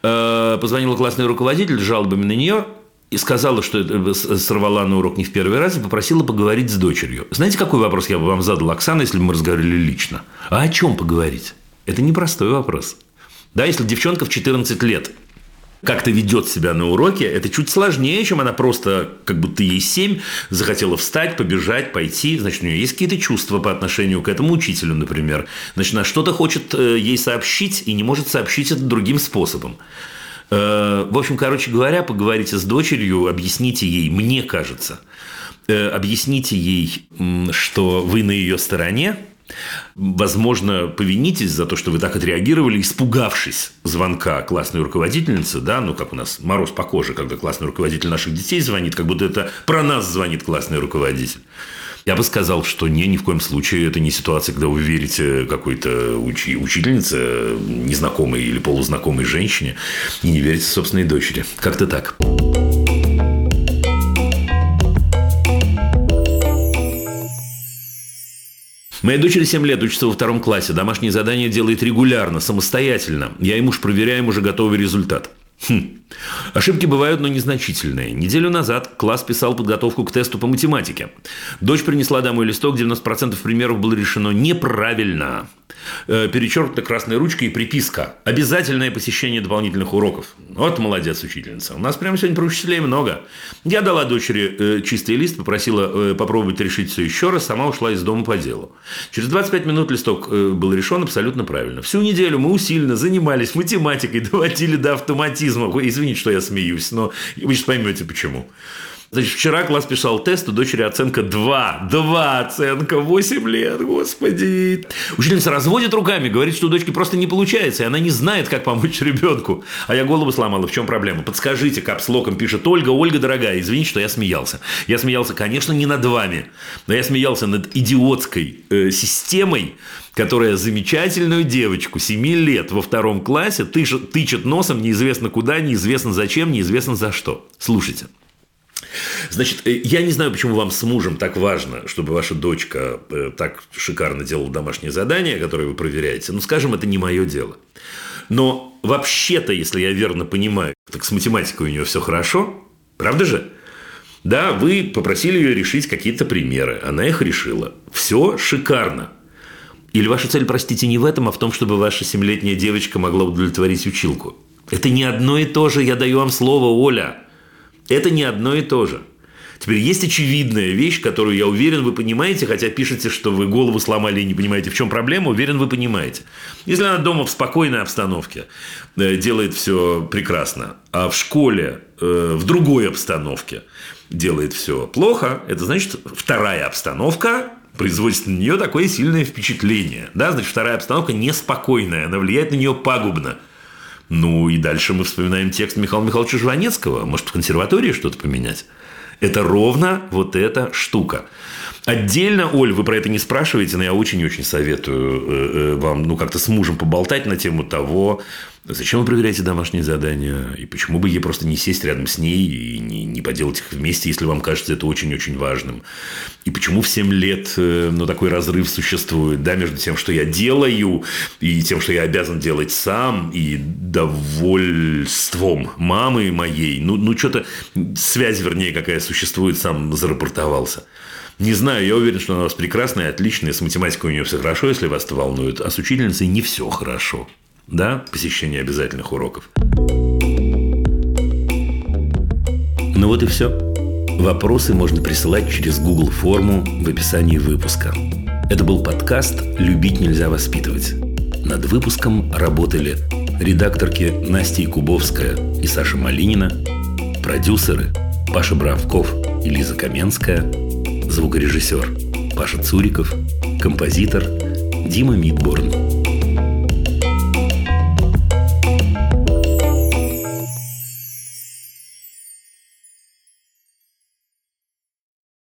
Э, позвонила классный руководитель с жалобами на нее и сказала, что э, сорвала на урок не в первый раз, и попросила поговорить с дочерью. Знаете, какой вопрос я бы вам задал, Оксана, если бы мы разговаривали лично? А о чем поговорить? Это непростой вопрос. Да, если девчонка в 14 лет как-то ведет себя на уроке, это чуть сложнее, чем она просто, как будто ей семь, захотела встать, побежать, пойти. Значит, у нее есть какие-то чувства по отношению к этому учителю, например. Значит, она что-то хочет э, ей сообщить и не может сообщить это другим способом. Э, в общем, короче говоря, поговорите с дочерью, объясните ей, мне кажется, э, объясните ей, что вы на ее стороне, Возможно, повинитесь за то, что вы так отреагировали, испугавшись звонка классной руководительницы, да, ну, как у нас мороз по коже, когда классный руководитель наших детей звонит, как будто это про нас звонит классный руководитель. Я бы сказал, что не, ни в коем случае это не ситуация, когда вы верите какой-то учи, учительнице, незнакомой или полузнакомой женщине, и не верите собственной дочери. Как-то так. Моей дочери 7 лет, учится во втором классе. Домашние задания делает регулярно, самостоятельно. Я и муж проверяем уже готовый результат. Хм. Ошибки бывают, но незначительные. Неделю назад класс писал подготовку к тесту по математике. Дочь принесла домой листок, 90% примеров было решено неправильно. Э, перечеркнута красной ручкой и приписка. Обязательное посещение дополнительных уроков. Вот молодец, учительница. У нас прямо сегодня про учителей много. Я дала дочери э, чистый лист, попросила э, попробовать решить все еще раз, сама ушла из дома по делу. Через 25 минут листок был решен абсолютно правильно. Всю неделю мы усиленно занимались математикой, доводили до автоматизма. Извините, что я смеюсь, но вы сейчас поймете почему. Значит, вчера класс писал тест, у дочери оценка 2. 2 оценка, 8 лет, господи. Учительница разводит руками, говорит, что у дочки просто не получается, и она не знает, как помочь ребенку. А я голову сломала, в чем проблема? Подскажите, капслоком пишет Ольга. Ольга, дорогая, извините, что я смеялся. Я смеялся, конечно, не над вами, но я смеялся над идиотской э, системой, которая замечательную девочку 7 лет во втором классе тычет, тычет носом неизвестно куда, неизвестно зачем, неизвестно за что. Слушайте. Значит, э, я не знаю, почему вам с мужем так важно, чтобы ваша дочка э, так шикарно делала домашнее задание, которое вы проверяете. Ну, скажем, это не мое дело. Но вообще-то, если я верно понимаю, так с математикой у нее все хорошо, правда же? Да, вы попросили ее решить какие-то примеры, она их решила. Все шикарно. Или ваша цель, простите, не в этом, а в том, чтобы ваша семилетняя девочка могла удовлетворить училку. Это не одно и то же, я даю вам слово, Оля. Это не одно и то же. Теперь есть очевидная вещь, которую, я уверен, вы понимаете, хотя пишете, что вы голову сломали и не понимаете, в чем проблема, уверен, вы понимаете. Если она дома в спокойной обстановке э, делает все прекрасно, а в школе э, в другой обстановке делает все плохо, это значит вторая обстановка производит на нее такое сильное впечатление. Да? Значит, вторая обстановка неспокойная, она влияет на нее пагубно. Ну и дальше мы вспоминаем текст Михаила Михайловича Жванецкого. Может, в консерватории что-то поменять? Это ровно вот эта штука. Отдельно, Оль, вы про это не спрашиваете, но я очень-очень советую э, э, вам, ну, как-то с мужем поболтать на тему того, зачем вы проверяете домашние задания, и почему бы ей просто не сесть рядом с ней и не, не поделать их вместе, если вам кажется это очень-очень важным. И почему в 7 лет, э, ну, такой разрыв существует, да, между тем, что я делаю, и тем, что я обязан делать сам, и довольством мамы моей. Ну, ну что-то, связь, вернее, какая существует, сам зарапортовался. Не знаю, я уверен, что она у вас прекрасная, отличная, с математикой у нее все хорошо, если вас это волнует, а с учительницей не все хорошо. Да, посещение обязательных уроков. Ну вот и все. Вопросы можно присылать через Google форму в описании выпуска. Это был подкаст «Любить нельзя воспитывать». Над выпуском работали редакторки Настя Кубовская и Саша Малинина, продюсеры Паша Бравков и Лиза Каменская – звукорежиссер Паша Цуриков, композитор Дима Мидборн.